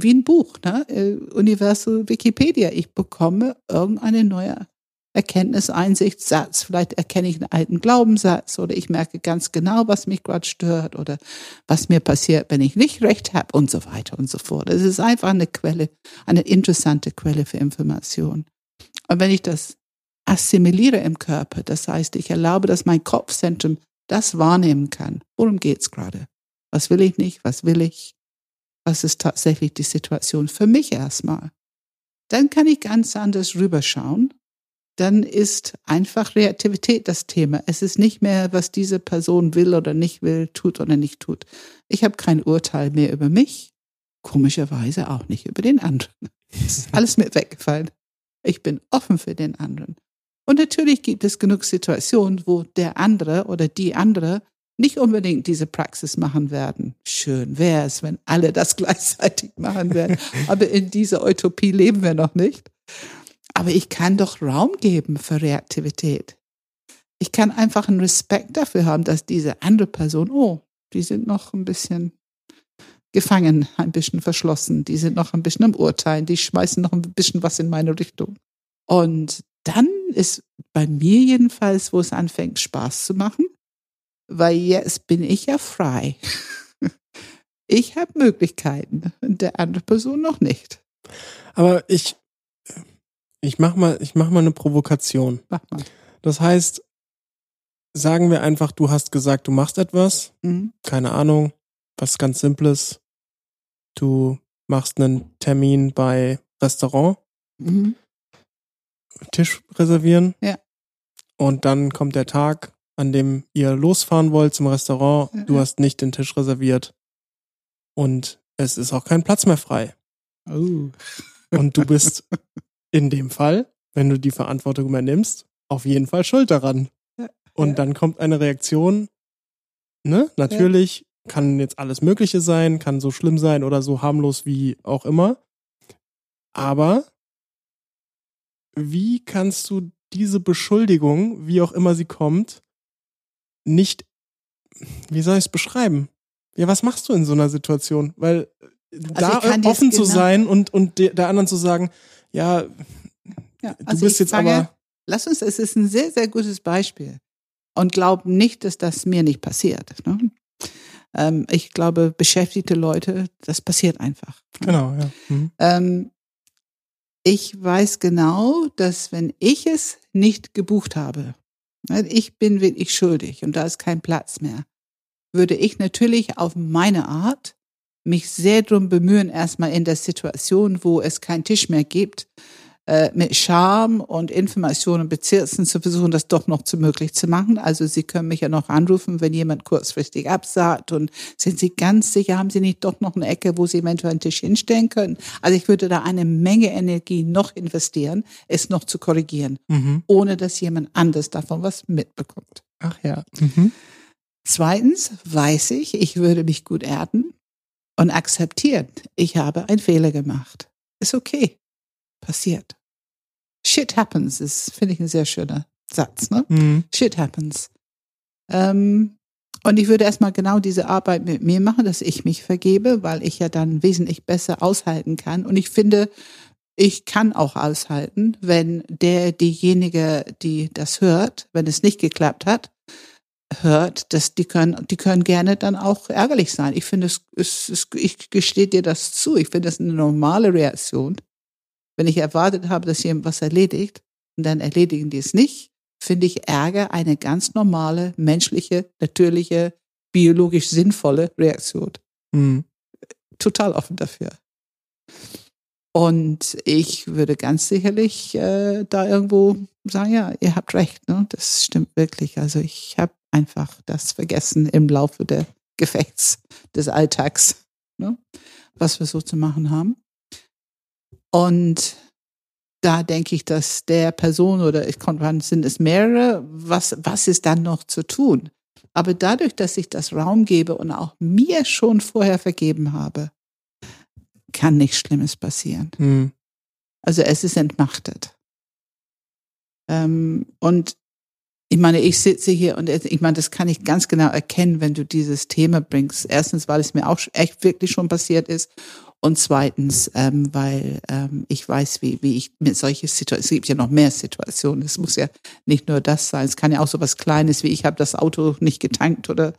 wie ein Buch, ne? Äh, Universal Wikipedia. Ich bekomme irgendeine neue Erkenntnis, Einsicht, Satz. Vielleicht erkenne ich einen alten Glaubenssatz oder ich merke ganz genau, was mich gerade stört oder was mir passiert, wenn ich nicht recht habe und so weiter und so fort. Es ist einfach eine Quelle, eine interessante Quelle für Information. Und wenn ich das assimiliere im Körper, das heißt, ich erlaube, dass mein Kopfzentrum das wahrnehmen kann. Worum geht's gerade? Was will ich nicht? Was will ich? Was ist tatsächlich die Situation für mich erstmal? Dann kann ich ganz anders rüberschauen dann ist einfach Reaktivität das Thema. Es ist nicht mehr, was diese Person will oder nicht will, tut oder nicht tut. Ich habe kein Urteil mehr über mich, komischerweise auch nicht über den anderen. Es ist alles mir weggefallen. Ich bin offen für den anderen. Und natürlich gibt es genug Situationen, wo der andere oder die andere nicht unbedingt diese Praxis machen werden. Schön wäre es, wenn alle das gleichzeitig machen werden. Aber in dieser Utopie leben wir noch nicht. Aber ich kann doch Raum geben für Reaktivität. Ich kann einfach einen Respekt dafür haben, dass diese andere Person, oh, die sind noch ein bisschen gefangen, ein bisschen verschlossen, die sind noch ein bisschen am Urteilen, die schmeißen noch ein bisschen was in meine Richtung. Und dann ist bei mir jedenfalls, wo es anfängt, Spaß zu machen, weil jetzt bin ich ja frei. Ich habe Möglichkeiten, der andere Person noch nicht. Aber ich, ich mach mal, ich mach mal eine Provokation. Mach mal. Das heißt, sagen wir einfach, du hast gesagt, du machst etwas, Mhm. keine Ahnung, was ganz Simples. Du machst einen Termin bei Restaurant, Mhm. Tisch reservieren. Ja. Und dann kommt der Tag, an dem ihr losfahren wollt zum Restaurant. Ja, Du ja. hast nicht den Tisch reserviert. Und es ist auch kein Platz mehr frei. Oh. Und du bist in dem Fall, wenn du die Verantwortung übernimmst, auf jeden Fall schuld daran. Ja, Und ja. dann kommt eine Reaktion, ne? Natürlich kann jetzt alles Mögliche sein, kann so schlimm sein oder so harmlos wie auch immer. Aber wie kannst du diese Beschuldigung, wie auch immer sie kommt, nicht, wie soll ich es beschreiben? Ja, was machst du in so einer Situation? Weil äh, da kann dir's offen zu genau- sein und, und der, der anderen zu sagen, ja, Ja, du also bist ich jetzt fange- aber, Lass uns, es ist ein sehr, sehr gutes Beispiel. Und glaub nicht, dass das mir nicht passiert. Ne? Ähm, ich glaube, beschäftigte Leute, das passiert einfach. genau, ja. Mhm. Ähm, ich weiß genau, dass wenn ich es nicht gebucht habe, ne, ich bin wirklich schuldig und da ist kein Platz mehr, würde ich natürlich auf meine Art mich sehr drum bemühen, erstmal in der Situation, wo es keinen Tisch mehr gibt, äh, mit Charme und Informationen und Bezirzen zu versuchen, das doch noch zu möglich zu machen. Also Sie können mich ja noch anrufen, wenn jemand kurzfristig absagt und sind Sie ganz sicher, haben Sie nicht doch noch eine Ecke, wo Sie eventuell einen Tisch hinstellen können? Also ich würde da eine Menge Energie noch investieren, es noch zu korrigieren, Mhm. ohne dass jemand anders davon was mitbekommt. Ach ja. Mhm. Zweitens weiß ich, ich würde mich gut erden und akzeptieren, ich habe einen Fehler gemacht. Ist okay. Passiert. Shit happens ist, finde ich, ein sehr schöner Satz, ne? Mhm. Shit happens. Ähm, und ich würde erstmal genau diese Arbeit mit mir machen, dass ich mich vergebe, weil ich ja dann wesentlich besser aushalten kann. Und ich finde, ich kann auch aushalten, wenn der, diejenige, die das hört, wenn es nicht geklappt hat, hört, dass die können, die können gerne dann auch ärgerlich sein. Ich finde es, es, es ich gestehe dir das zu. Ich finde das eine normale Reaktion. Wenn ich erwartet habe, dass jemand was erledigt und dann erledigen die es nicht, finde ich Ärger eine ganz normale, menschliche, natürliche, biologisch sinnvolle Reaktion. Mhm. Total offen dafür. Und ich würde ganz sicherlich äh, da irgendwo sagen, ja, ihr habt recht, ne? das stimmt wirklich. Also ich habe einfach das vergessen im Laufe des Gefechts, des Alltags, ne? was wir so zu machen haben. Und da denke ich, dass der Person oder ich konnte, wann sind es mehrere, was, was ist dann noch zu tun? Aber dadurch, dass ich das Raum gebe und auch mir schon vorher vergeben habe, kann nichts Schlimmes passieren. Mhm. Also es ist entmachtet. Ähm, und ich meine, ich sitze hier und ich meine, das kann ich ganz genau erkennen, wenn du dieses Thema bringst. Erstens, weil es mir auch echt wirklich schon passiert ist und zweitens, ähm, weil ähm, ich weiß, wie, wie ich mit solchen Situationen, es gibt ja noch mehr Situationen, es muss ja nicht nur das sein, es kann ja auch so was Kleines wie ich habe das Auto nicht getankt oder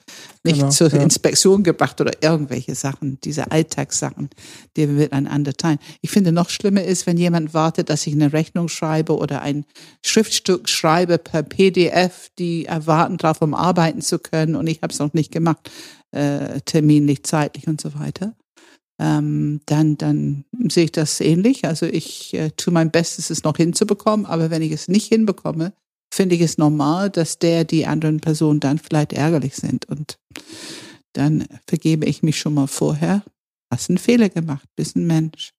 nicht genau, zur ja. Inspektion gebracht oder irgendwelche Sachen, diese Alltagssachen, die wir miteinander teilen. Ich finde noch schlimmer ist, wenn jemand wartet, dass ich eine Rechnung schreibe oder ein Schriftstück schreibe per PDF, die erwarten darauf, um arbeiten zu können und ich habe es noch nicht gemacht, äh, terminlich, zeitlich und so weiter ähm, dann, dann sehe ich das ähnlich. Also ich äh, tue mein Bestes, es noch hinzubekommen, aber wenn ich es nicht hinbekomme, finde ich es normal, dass der, die anderen Personen dann vielleicht ärgerlich sind. Und dann vergebe ich mich schon mal vorher, hast einen Fehler gemacht, bist ein Mensch.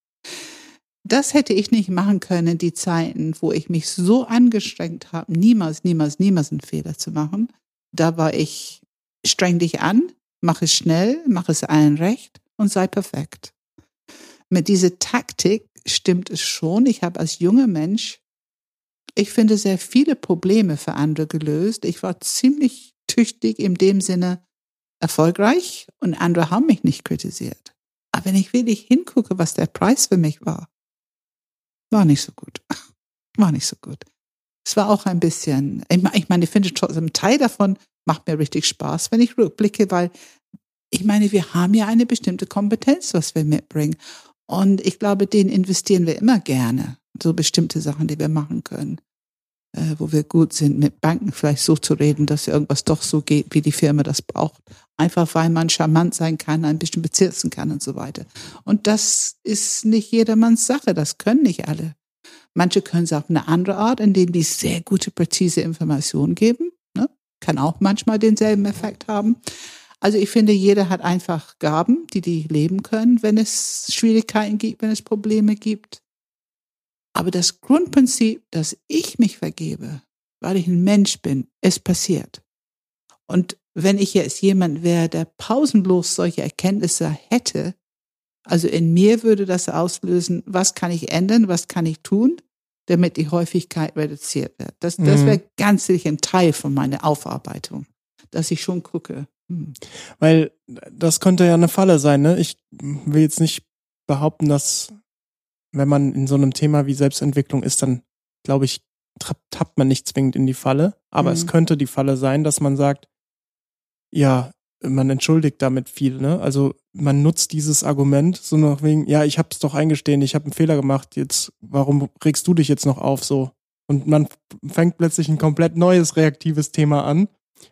Das hätte ich nicht machen können, die Zeiten, wo ich mich so angestrengt habe, niemals, niemals, niemals einen Fehler zu machen. Da war ich, streng dich an, mach es schnell, mach es allen recht und sei perfekt. Mit dieser Taktik stimmt es schon. Ich habe als junger Mensch, ich finde, sehr viele Probleme für andere gelöst. Ich war ziemlich tüchtig in dem Sinne erfolgreich und andere haben mich nicht kritisiert. Aber wenn ich wirklich hingucke, was der Preis für mich war, war nicht so gut. War nicht so gut. Es war auch ein bisschen, ich meine, ich finde trotzdem, Teil davon macht mir richtig Spaß, wenn ich rückblicke, weil ich meine, wir haben ja eine bestimmte Kompetenz, was wir mitbringen. Und ich glaube, den investieren wir immer gerne. So bestimmte Sachen, die wir machen können. Äh, wo wir gut sind, mit Banken vielleicht so zu reden, dass irgendwas doch so geht, wie die Firma das braucht. Einfach weil man charmant sein kann, ein bisschen bezirzen kann und so weiter. Und das ist nicht jedermanns Sache. Das können nicht alle. Manche können es auf eine andere Art, indem die sehr gute, präzise Informationen geben. Ne? Kann auch manchmal denselben Effekt haben. Also ich finde, jeder hat einfach Gaben, die die leben können, wenn es Schwierigkeiten gibt, wenn es Probleme gibt. Aber das Grundprinzip, dass ich mich vergebe, weil ich ein Mensch bin, es passiert. Und wenn ich jetzt jemand wäre, der pausenlos solche Erkenntnisse hätte, also in mir würde das auslösen, was kann ich ändern, was kann ich tun, damit die Häufigkeit reduziert wird. Das, das mhm. wäre ganz sicher ein Teil von meiner Aufarbeitung, dass ich schon gucke. Weil das könnte ja eine Falle sein, ne? Ich will jetzt nicht behaupten, dass wenn man in so einem Thema wie Selbstentwicklung ist, dann glaube ich, tappt man nicht zwingend in die Falle. Aber mhm. es könnte die Falle sein, dass man sagt, ja, man entschuldigt damit viel, ne? Also man nutzt dieses Argument so nach wegen, ja, ich hab's doch eingestehen, ich habe einen Fehler gemacht, jetzt, warum regst du dich jetzt noch auf so? Und man fängt plötzlich ein komplett neues reaktives Thema an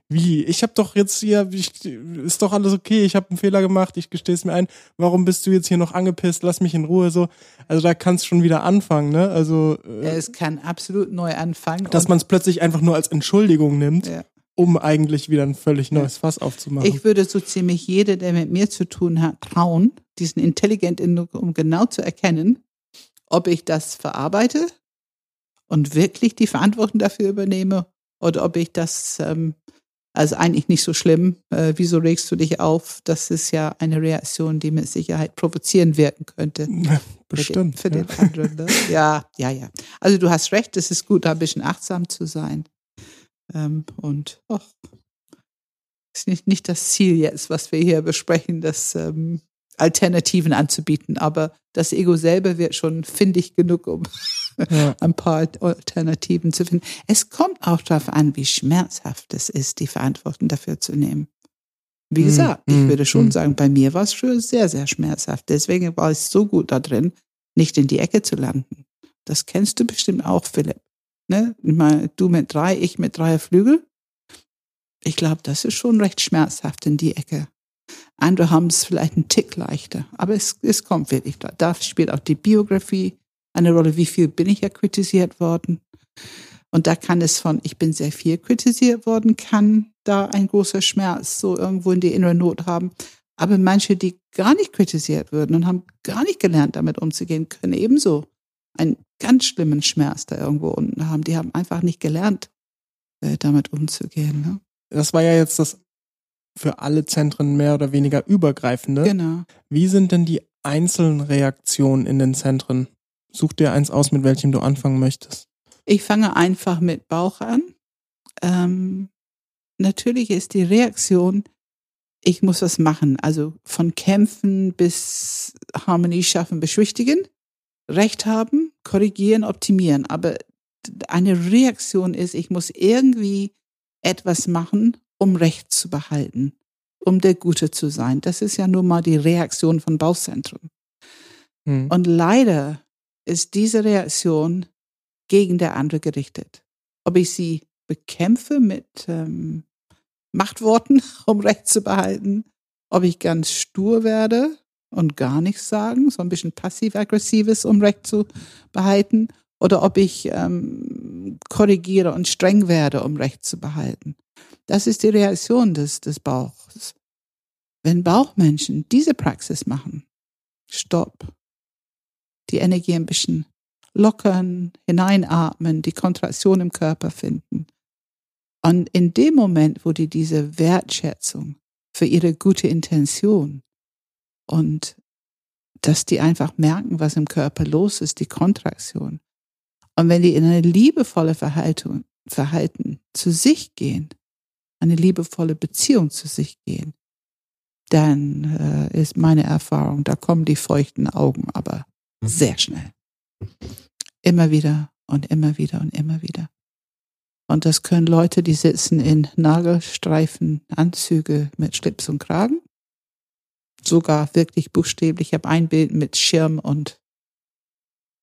wie? Ich habe doch jetzt hier, ich, ist doch alles okay, ich habe einen Fehler gemacht, ich gestehe es mir ein. Warum bist du jetzt hier noch angepisst? Lass mich in Ruhe so. Also da kannst schon wieder anfangen, ne? Also äh, es kann absolut neu anfangen. Dass man es plötzlich einfach nur als Entschuldigung nimmt. Ja. Um eigentlich wieder ein völlig neues ja. Fass aufzumachen. Ich würde so ziemlich jeder, der mit mir zu tun hat, trauen, diesen intelligent, um genau zu erkennen, ob ich das verarbeite und wirklich die Verantwortung dafür übernehme oder ob ich das ähm, also eigentlich nicht so schlimm. Äh, wieso regst du dich auf? Das ist ja eine Reaktion, die mit Sicherheit provozieren wirken könnte. Ja, bestimmt. Für den, für den anderen. Ne? Ja, ja, ja. Also du hast recht, es ist gut, da ein bisschen achtsam zu sein. Ähm, und och, ist nicht, nicht das Ziel jetzt, was wir hier besprechen, das ähm, Alternativen anzubieten. Aber das Ego selber wird schon findig genug, um ja. ein paar Alternativen zu finden. Es kommt auch darauf an, wie schmerzhaft es ist, die Verantwortung dafür zu nehmen. Wie hm, gesagt, mm, ich würde schon mm. sagen, bei mir war es schon sehr, sehr schmerzhaft. Deswegen war ich so gut da drin, nicht in die Ecke zu landen. Das kennst du bestimmt auch, Philipp. Ne? Ich meine, du mit drei, ich mit drei Flügel. Ich glaube, das ist schon recht schmerzhaft in die Ecke. Andere haben es vielleicht einen Tick leichter, aber es, es kommt wirklich. Da, da spielt auch die Biografie eine Rolle. Wie viel bin ich ja kritisiert worden? Und da kann es von, ich bin sehr viel kritisiert worden, kann da ein großer Schmerz so irgendwo in die innere Not haben. Aber manche, die gar nicht kritisiert würden und haben gar nicht gelernt, damit umzugehen, können ebenso einen ganz schlimmen Schmerz da irgendwo unten haben. Die haben einfach nicht gelernt, äh, damit umzugehen. Ne? Das war ja jetzt das für alle Zentren mehr oder weniger übergreifende. Genau. Wie sind denn die einzelnen Reaktionen in den Zentren? Such dir eins aus, mit welchem du anfangen möchtest. Ich fange einfach mit Bauch an. Ähm, natürlich ist die Reaktion, ich muss was machen. Also von kämpfen bis Harmonie schaffen, beschwichtigen, Recht haben, korrigieren, optimieren. Aber eine Reaktion ist, ich muss irgendwie etwas machen, um Recht zu behalten, um der Gute zu sein. Das ist ja nun mal die Reaktion von Bauchzentrum. Hm. Und leider ist diese Reaktion gegen der andere gerichtet. Ob ich sie bekämpfe mit ähm, Machtworten, um Recht zu behalten, ob ich ganz stur werde und gar nichts sagen, so ein bisschen passiv-aggressives, um Recht zu behalten, oder ob ich ähm, korrigiere und streng werde, um Recht zu behalten. Das ist die Reaktion des, des Bauchs. Wenn Bauchmenschen diese Praxis machen, stopp, die Energie ein bisschen lockern, hineinatmen, die Kontraktion im Körper finden. Und in dem Moment, wo die diese Wertschätzung für ihre gute Intention und dass die einfach merken, was im Körper los ist, die Kontraktion. Und wenn die in eine liebevolle Verhaltung, Verhalten zu sich gehen, eine liebevolle Beziehung zu sich gehen, dann äh, ist meine Erfahrung, da kommen die feuchten Augen aber. Sehr schnell. Immer wieder und immer wieder und immer wieder. Und das können Leute, die sitzen in Nagelstreifen, Anzüge mit Schlips und Kragen. Sogar wirklich buchstäblich. Ich habe ein Bild mit Schirm und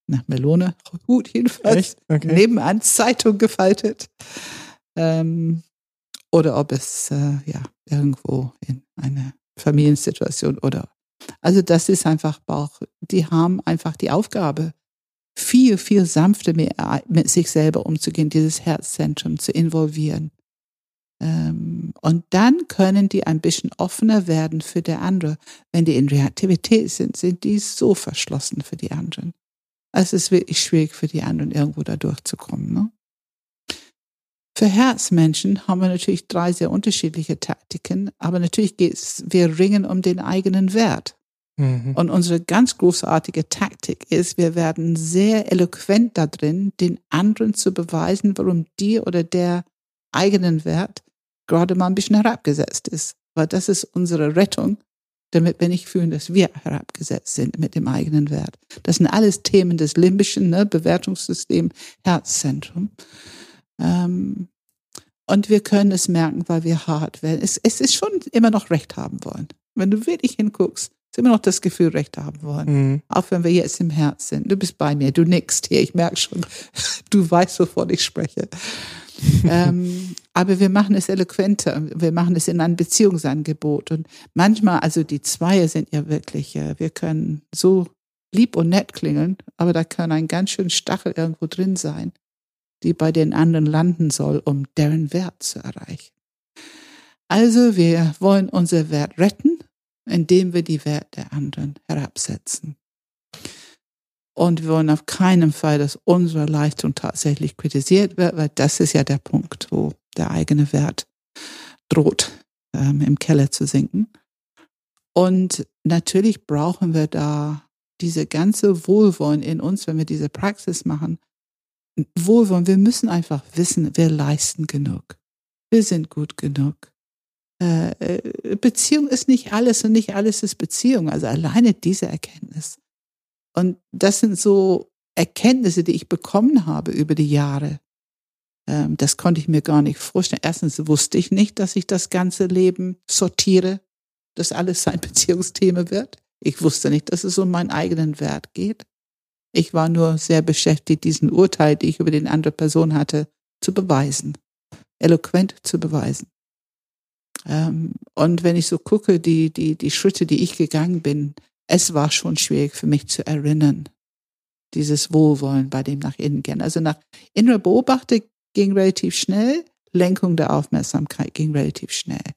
na, Melone, gut jedenfalls. Okay. Nebenan Zeitung gefaltet. Ähm, oder ob es äh, ja irgendwo in eine Familiensituation oder also das ist einfach Bauch. Die haben einfach die Aufgabe, viel, viel sanfter mit, mit sich selber umzugehen, dieses Herzzentrum zu involvieren. Ähm, und dann können die ein bisschen offener werden für der andere. Wenn die in Reaktivität sind, sind die so verschlossen für die anderen. Also es ist wirklich schwierig für die anderen, irgendwo da durchzukommen. Ne? Für Herzmenschen haben wir natürlich drei sehr unterschiedliche Taktiken, aber natürlich geht es, wir ringen um den eigenen Wert. Mhm. Und unsere ganz großartige Taktik ist, wir werden sehr eloquent da drin, den anderen zu beweisen, warum dir oder der eigenen Wert gerade mal ein bisschen herabgesetzt ist. Weil das ist unsere Rettung, damit wir nicht fühlen, dass wir herabgesetzt sind mit dem eigenen Wert. Das sind alles Themen des limbischen ne, Bewertungssystem, Herzzentrum. Ähm, und wir können es merken, weil wir hart werden. Es, es ist schon immer noch Recht haben wollen. Wenn du wirklich hinguckst, ist immer noch das Gefühl, Recht haben wollen. Mhm. Auch wenn wir jetzt im Herz sind. Du bist bei mir, du nickst hier, ich merke schon, du weißt, wovon ich spreche. ähm, aber wir machen es eloquenter, wir machen es in ein Beziehungsangebot. Und manchmal, also die Zweier sind ja wirklich, äh, wir können so lieb und nett klingeln, aber da kann ein ganz schön Stachel irgendwo drin sein die bei den anderen landen soll, um deren Wert zu erreichen. Also wir wollen unser Wert retten, indem wir die Wert der anderen herabsetzen. Und wir wollen auf keinen Fall, dass unsere Leistung tatsächlich kritisiert wird, weil das ist ja der Punkt, wo der eigene Wert droht, ähm, im Keller zu sinken. Und natürlich brauchen wir da diese ganze Wohlwollen in uns, wenn wir diese Praxis machen, Wohlwollen. Wir müssen einfach wissen, wir leisten genug. Wir sind gut genug. Äh, äh, Beziehung ist nicht alles und nicht alles ist Beziehung. Also alleine diese Erkenntnis. Und das sind so Erkenntnisse, die ich bekommen habe über die Jahre, ähm, das konnte ich mir gar nicht vorstellen. Erstens wusste ich nicht, dass ich das ganze Leben sortiere, dass alles ein Beziehungsthema wird. Ich wusste nicht, dass es um meinen eigenen Wert geht. Ich war nur sehr beschäftigt, diesen Urteil, die ich über den andere Person hatte, zu beweisen, eloquent zu beweisen. Ähm, und wenn ich so gucke, die, die, die Schritte, die ich gegangen bin, es war schon schwierig für mich zu erinnern, dieses Wohlwollen bei dem nach innen gehen. Also nach innerer Beobachter ging relativ schnell, Lenkung der Aufmerksamkeit ging relativ schnell.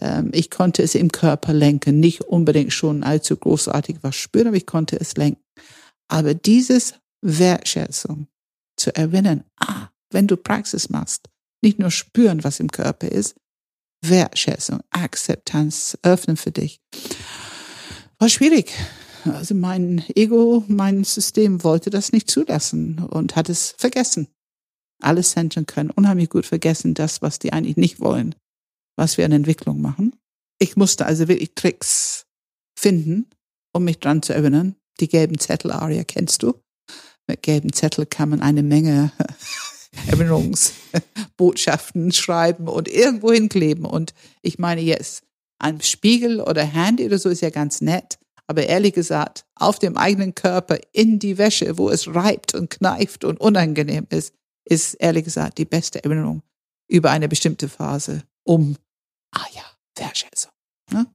Ähm, ich konnte es im Körper lenken, nicht unbedingt schon allzu großartig was spüren, aber ich konnte es lenken. Aber dieses Wertschätzung zu erinnern, ah, wenn du Praxis machst, nicht nur spüren, was im Körper ist, Wertschätzung, Akzeptanz öffnen für dich. War schwierig. Also mein Ego, mein System wollte das nicht zulassen und hat es vergessen. Alle Zentren können unheimlich gut vergessen, das, was die eigentlich nicht wollen, was wir an Entwicklung machen. Ich musste also wirklich Tricks finden, um mich dran zu erinnern. Die gelben Zettel, Aria, kennst du? Mit gelben Zettel kann man eine Menge Erinnerungsbotschaften schreiben und irgendwo hinkleben. Und ich meine jetzt, ein Spiegel oder Handy oder so ist ja ganz nett. Aber ehrlich gesagt, auf dem eigenen Körper in die Wäsche, wo es reibt und kneift und unangenehm ist, ist ehrlich gesagt die beste Erinnerung über eine bestimmte Phase um, ah ja, Wertschätzung. Ne?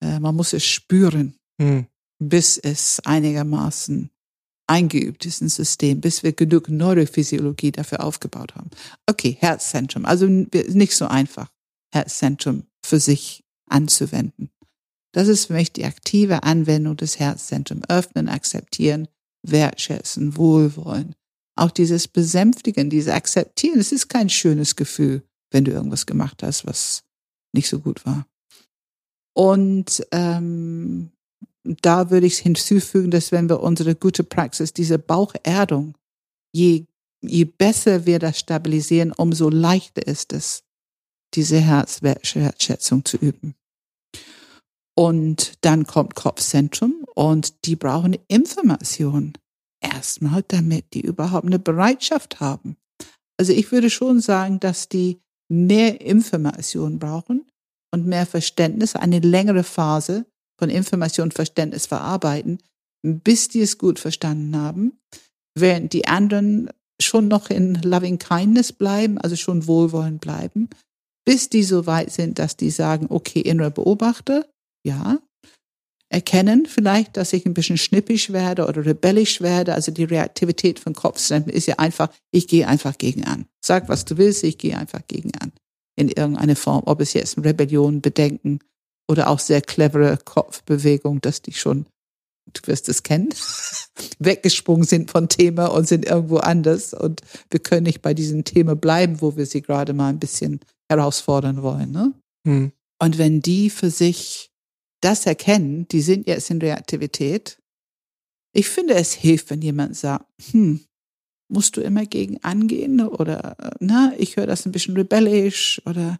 Äh, man muss es spüren, hm. Bis es einigermaßen eingeübt ist, ein System, bis wir genug Neurophysiologie dafür aufgebaut haben. Okay, Herzzentrum. Also nicht so einfach, Herzzentrum für sich anzuwenden. Das ist für mich die aktive Anwendung des Herzzentrums. Öffnen, akzeptieren, wertschätzen, wohlwollen. Auch dieses Besänftigen, dieses Akzeptieren, es ist kein schönes Gefühl, wenn du irgendwas gemacht hast, was nicht so gut war. Und ähm, da würde ich hinzufügen, dass wenn wir unsere gute Praxis, diese Baucherdung, je, je besser wir das stabilisieren, umso leichter ist es, diese Herzwertschätzung zu üben. Und dann kommt Kopfzentrum und die brauchen Information. Erstmal, damit die überhaupt eine Bereitschaft haben. Also ich würde schon sagen, dass die mehr Information brauchen und mehr Verständnis, eine längere Phase, von Information, Verständnis verarbeiten, bis die es gut verstanden haben, während die anderen schon noch in Loving Kindness bleiben, also schon wohlwollend bleiben, bis die so weit sind, dass die sagen, okay, innerer Beobachter, ja, erkennen vielleicht, dass ich ein bisschen schnippisch werde oder rebellisch werde. Also die Reaktivität von Kopfzentren ist ja einfach, ich gehe einfach gegen an. Sag, was du willst, ich gehe einfach gegen an. In irgendeiner Form, ob es jetzt Rebellion, Bedenken, oder auch sehr clevere Kopfbewegung, dass die schon, du wirst es kennen, weggesprungen sind von Thema und sind irgendwo anders und wir können nicht bei diesem Thema bleiben, wo wir sie gerade mal ein bisschen herausfordern wollen. Ne? Hm. Und wenn die für sich das erkennen, die sind jetzt in Reaktivität, ich finde, es hilft, wenn jemand sagt, hm, musst du immer gegen angehen oder na, ich höre das ein bisschen rebellisch oder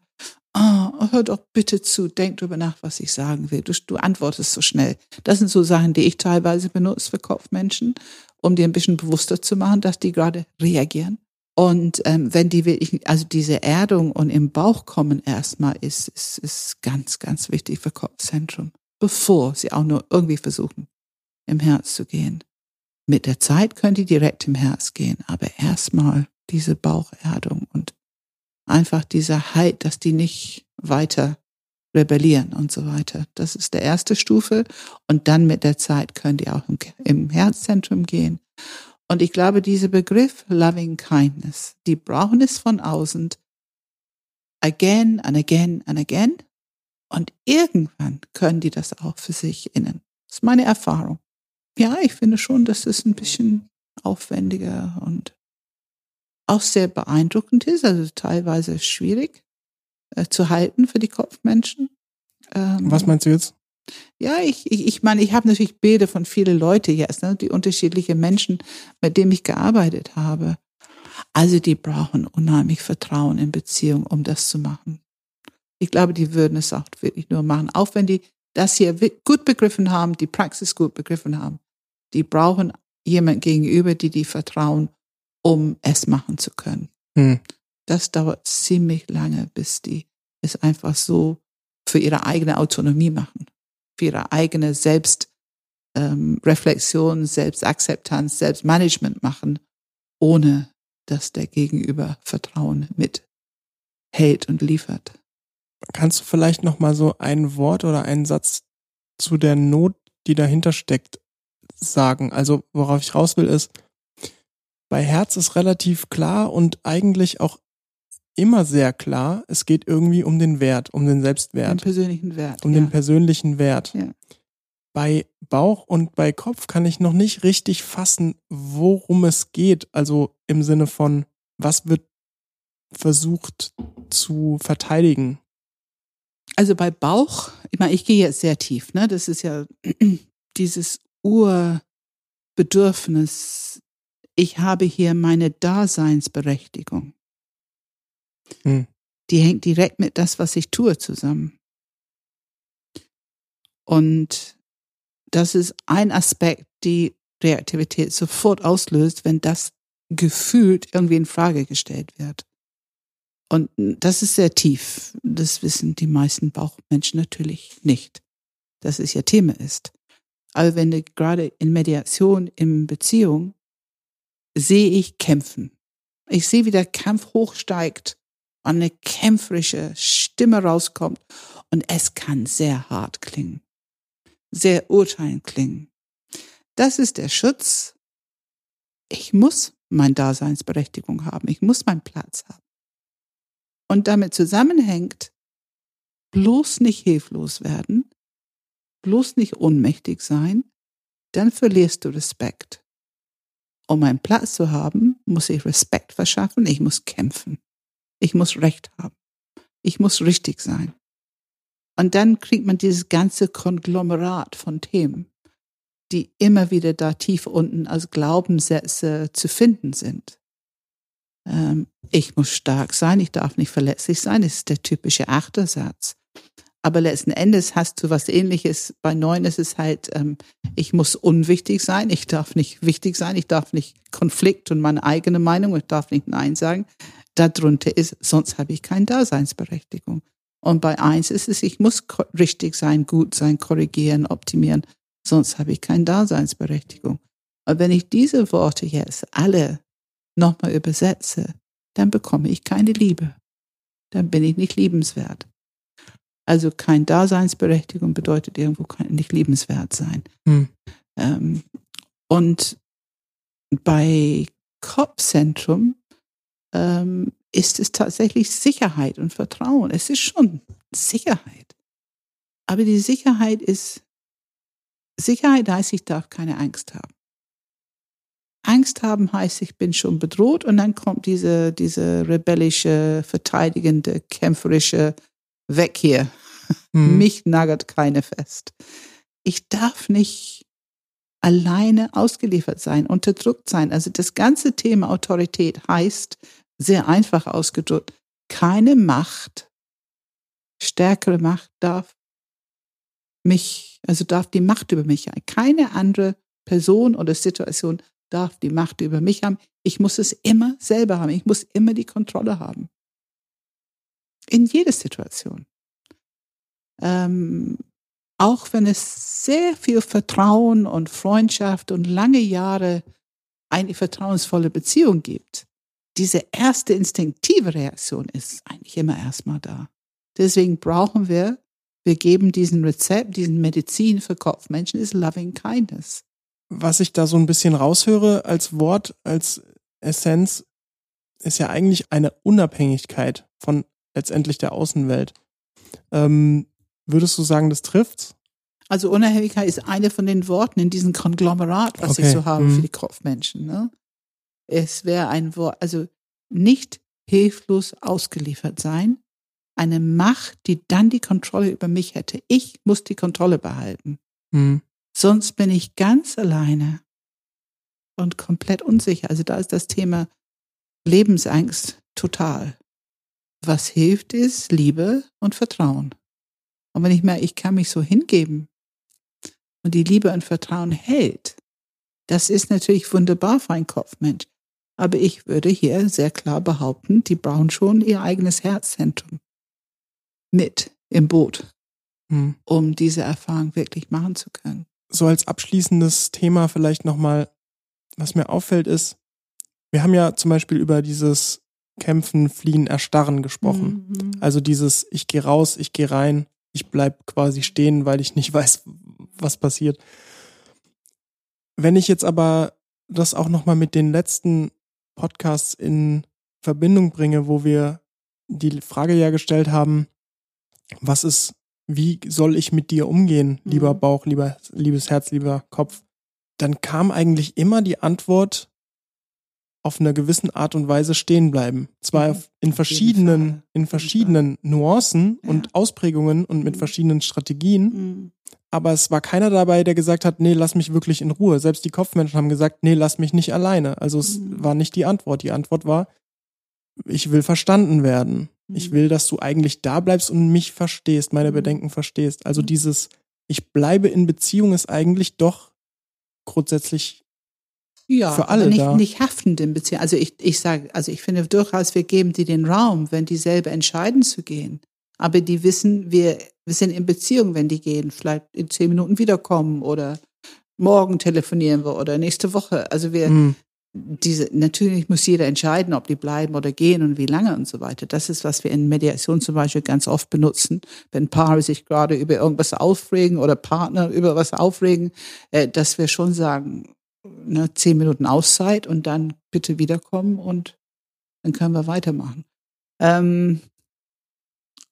oh, hör doch bitte zu, denk drüber nach, was ich sagen will. Du, du antwortest so schnell. Das sind so Sachen, die ich teilweise benutze für Kopfmenschen, um dir ein bisschen bewusster zu machen, dass die gerade reagieren. Und ähm, wenn die wirklich, also diese Erdung und im Bauch kommen erstmal, ist, ist, ist ganz, ganz wichtig für Kopfzentrum, bevor sie auch nur irgendwie versuchen, im Herz zu gehen. Mit der Zeit können die direkt im Herz gehen, aber erstmal diese Baucherdung und einfach dieser Halt, dass die nicht weiter rebellieren und so weiter. Das ist der erste Stufe. Und dann mit der Zeit können die auch im, Herzzentrum gehen. Und ich glaube, dieser Begriff Loving Kindness, die brauchen es von außen again and again and again. Und irgendwann können die das auch für sich innen. Das ist meine Erfahrung. Ja, ich finde schon, dass es ein bisschen aufwendiger und auch sehr beeindruckend ist, also teilweise schwierig äh, zu halten für die Kopfmenschen. Ähm, Was meinst du jetzt? Ja, ich, ich, ich meine, ich habe natürlich Bilder von vielen Leuten jetzt, ne, die unterschiedliche Menschen, mit denen ich gearbeitet habe. Also die brauchen unheimlich Vertrauen in Beziehung, um das zu machen. Ich glaube, die würden es auch wirklich nur machen, auch wenn die das hier gut begriffen haben, die Praxis gut begriffen haben. Die brauchen jemand gegenüber, die die vertrauen, um es machen zu können. Hm. Das dauert ziemlich lange, bis die es einfach so für ihre eigene Autonomie machen, für ihre eigene Selbstreflexion, ähm, Selbstakzeptanz, Selbstmanagement machen, ohne dass der Gegenüber Vertrauen mithält und liefert. Kannst du vielleicht noch mal so ein Wort oder einen Satz zu der Not, die dahinter steckt, sagen? Also worauf ich raus will ist, bei Herz ist relativ klar und eigentlich auch immer sehr klar, es geht irgendwie um den Wert, um den Selbstwert. Den persönlichen Wert. Um ja. den persönlichen Wert. Ja. Bei Bauch und bei Kopf kann ich noch nicht richtig fassen, worum es geht. Also im Sinne von, was wird versucht zu verteidigen? Also bei Bauch, ich meine, ich gehe jetzt sehr tief, ne? Das ist ja dieses Urbedürfnis. Ich habe hier meine Daseinsberechtigung. Hm. Die hängt direkt mit das, was ich tue, zusammen. Und das ist ein Aspekt, die Reaktivität sofort auslöst, wenn das gefühlt irgendwie in Frage gestellt wird. Und das ist sehr tief. Das wissen die meisten Bauchmenschen natürlich nicht, dass es ihr Thema ist. Aber wenn du gerade in Mediation, in Beziehung, sehe ich kämpfen. Ich sehe, wie der Kampf hochsteigt und eine kämpferische Stimme rauskommt und es kann sehr hart klingen, sehr urteilend klingen. Das ist der Schutz. Ich muss meine Daseinsberechtigung haben. Ich muss meinen Platz haben. Und damit zusammenhängt, bloß nicht hilflos werden, bloß nicht ohnmächtig sein, dann verlierst du Respekt. Um einen Platz zu haben, muss ich Respekt verschaffen, ich muss kämpfen. Ich muss Recht haben. Ich muss richtig sein. Und dann kriegt man dieses ganze Konglomerat von Themen, die immer wieder da tief unten als Glaubenssätze zu finden sind. Ähm, ich muss stark sein, ich darf nicht verletzlich sein, das ist der typische Achtersatz. Aber letzten Endes hast du was ähnliches. Bei neun ist es halt, ähm, ich muss unwichtig sein, ich darf nicht wichtig sein, ich darf nicht Konflikt und meine eigene Meinung, ich darf nicht Nein sagen darunter ist, sonst habe ich keine Daseinsberechtigung. Und bei eins ist es, ich muss richtig sein, gut sein, korrigieren, optimieren, sonst habe ich keine Daseinsberechtigung. Und wenn ich diese Worte jetzt alle nochmal übersetze, dann bekomme ich keine Liebe. Dann bin ich nicht liebenswert. Also kein Daseinsberechtigung bedeutet irgendwo nicht liebenswert sein. Hm. Ähm, und bei Kopfzentrum ähm, ist es tatsächlich Sicherheit und Vertrauen. Es ist schon Sicherheit. Aber die Sicherheit ist, Sicherheit heißt, ich darf keine Angst haben. Angst haben heißt, ich bin schon bedroht und dann kommt diese, diese rebellische, verteidigende, kämpferische weg hier. Mhm. Mich nagert keine fest. Ich darf nicht alleine ausgeliefert sein, unterdrückt sein. Also das ganze Thema Autorität heißt, sehr einfach ausgedrückt, keine Macht, stärkere Macht darf mich, also darf die Macht über mich haben. Keine andere Person oder Situation darf die Macht über mich haben. Ich muss es immer selber haben. Ich muss immer die Kontrolle haben. In jeder Situation. Ähm, auch wenn es sehr viel Vertrauen und Freundschaft und lange Jahre eine vertrauensvolle Beziehung gibt, diese erste instinktive Reaktion ist eigentlich immer erstmal da. Deswegen brauchen wir, wir geben diesen Rezept, diesen Medizin für Kopfmenschen, ist Loving Kindness. Was ich da so ein bisschen raushöre als Wort, als Essenz, ist ja eigentlich eine Unabhängigkeit von letztendlich der Außenwelt. Ähm, würdest du sagen, das trifft's? Also Unabhängigkeit ist eine von den Worten in diesem Konglomerat, was okay. ich so habe mhm. für die Kopfmenschen. Ne? Es wäre ein Wort, also nicht hilflos ausgeliefert sein. Eine Macht, die dann die Kontrolle über mich hätte. Ich muss die Kontrolle behalten. Mhm. Sonst bin ich ganz alleine und komplett unsicher. Also da ist das Thema Lebensangst total. Was hilft ist Liebe und Vertrauen. Und wenn ich merke, ich kann mich so hingeben und die Liebe und Vertrauen hält, Das ist natürlich wunderbar für einen Kopfmensch. Aber ich würde hier sehr klar behaupten, die brauchen schon ihr eigenes Herzzentrum mit im Boot, hm. um diese Erfahrung wirklich machen zu können. So als abschließendes Thema vielleicht nochmal, was mir auffällt, ist, wir haben ja zum Beispiel über dieses Kämpfen, Fliehen, Erstarren gesprochen. Mhm. Also dieses, ich gehe raus, ich gehe rein, ich bleib quasi stehen, weil ich nicht weiß, was passiert. Wenn ich jetzt aber das auch nochmal mit den letzten Podcasts in Verbindung bringe, wo wir die Frage ja gestellt haben, was ist, wie soll ich mit dir umgehen, lieber mhm. Bauch, lieber, liebes Herz, lieber Kopf, dann kam eigentlich immer die Antwort, auf einer gewissen Art und Weise stehen bleiben. Zwar mhm. in verschiedenen, in verschiedenen Nuancen ja. und Ausprägungen und mit mhm. verschiedenen Strategien. Mhm. Aber es war keiner dabei, der gesagt hat, nee, lass mich wirklich in Ruhe. Selbst die Kopfmenschen haben gesagt, nee, lass mich nicht alleine. Also es mhm. war nicht die Antwort. Die Antwort war, ich will verstanden werden. Ich will, dass du eigentlich da bleibst und mich verstehst, meine. Bedenken verstehst. Also dieses, ich bleibe in Beziehung ist eigentlich doch grundsätzlich ja, für alle nicht, da. nicht haftend in Beziehung. Also ich, ich sage, also ich finde durchaus, wir geben die den Raum, wenn die selber entscheiden zu gehen. Aber die wissen, wir, wir sind in Beziehung, wenn die gehen, vielleicht in zehn Minuten wiederkommen oder morgen telefonieren wir oder nächste Woche. Also wir, hm. diese, natürlich muss jeder entscheiden, ob die bleiben oder gehen und wie lange und so weiter. Das ist, was wir in Mediation zum Beispiel ganz oft benutzen. Wenn Paare sich gerade über irgendwas aufregen oder Partner über was aufregen, äh, dass wir schon sagen, ne, zehn Minuten Auszeit und dann bitte wiederkommen und dann können wir weitermachen. Ähm,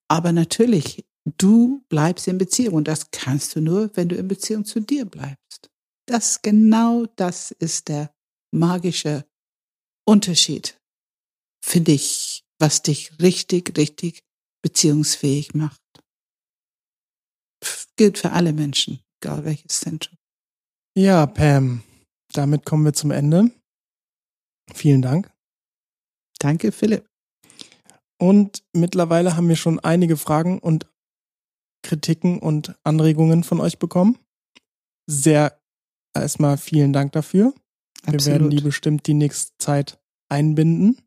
aber natürlich, du bleibst in Beziehung und das kannst du nur, wenn du in Beziehung zu dir bleibst. Das genau das ist der magische Unterschied, finde ich, was dich richtig, richtig beziehungsfähig macht. Pff, gilt für alle Menschen, egal welches Zentrum. Ja, Pam, damit kommen wir zum Ende. Vielen Dank. Danke, Philipp. Und mittlerweile haben wir schon einige Fragen und Kritiken und Anregungen von euch bekommen. Sehr erstmal vielen Dank dafür. Absolut. Wir werden die bestimmt die nächste Zeit einbinden.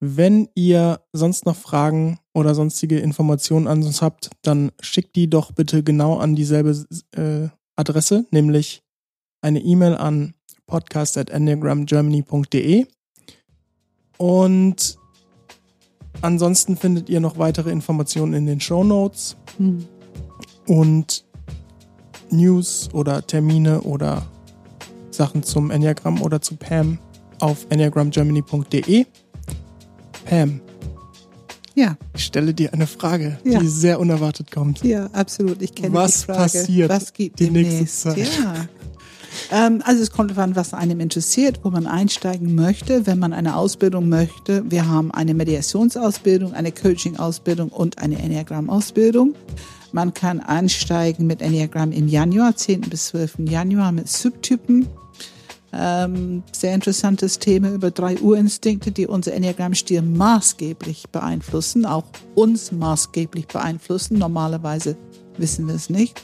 Wenn ihr sonst noch Fragen oder sonstige Informationen an uns habt, dann schickt die doch bitte genau an dieselbe äh, Adresse, nämlich eine E-Mail an podcast.enneagramgermany.de und ansonsten findet ihr noch weitere Informationen in den Show Notes hm. und News oder Termine oder Sachen zum Enneagramm oder zu Pam auf enneagramgermany.de. Pam. Ja. Ich stelle dir eine Frage, ja. die sehr unerwartet kommt. Ja, absolut. Ich kenne Was die Frage. Was passiert Was gibt die nächste Zeit? Ja. Ähm, also es kommt an, was einem interessiert, wo man einsteigen möchte, wenn man eine Ausbildung möchte. Wir haben eine Mediationsausbildung, eine Coaching-Ausbildung und eine Enneagram-Ausbildung. Man kann einsteigen mit Enneagram im Januar, 10. bis 12. Januar mit Subtypen. Ähm, sehr interessantes Thema über drei Urinstinkte, die unser Enneagramm-Stil maßgeblich beeinflussen, auch uns maßgeblich beeinflussen. Normalerweise wissen wir es nicht.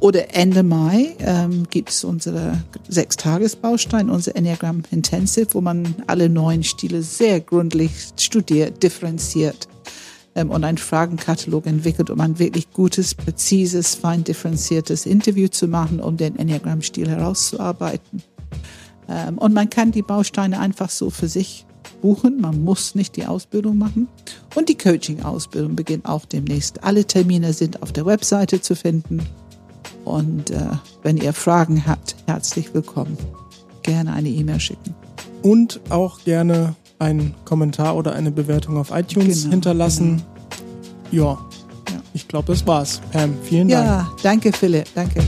Oder Ende Mai ähm, gibt es unsere Sechstagesbaustein, unser Enneagram Intensive, wo man alle neuen Stile sehr gründlich studiert, differenziert ähm, und einen Fragenkatalog entwickelt, um ein wirklich gutes, präzises, fein differenziertes Interview zu machen, um den Enneagram-Stil herauszuarbeiten. Ähm, und man kann die Bausteine einfach so für sich buchen. Man muss nicht die Ausbildung machen. Und die Coaching-Ausbildung beginnt auch demnächst. Alle Termine sind auf der Webseite zu finden. Und äh, wenn ihr Fragen habt, herzlich willkommen. Gerne eine E-Mail schicken. Und auch gerne einen Kommentar oder eine Bewertung auf iTunes genau, hinterlassen. Genau. Ja, ja, ich glaube, das war's. Pam, vielen Dank. Ja, danke, Philipp. Danke.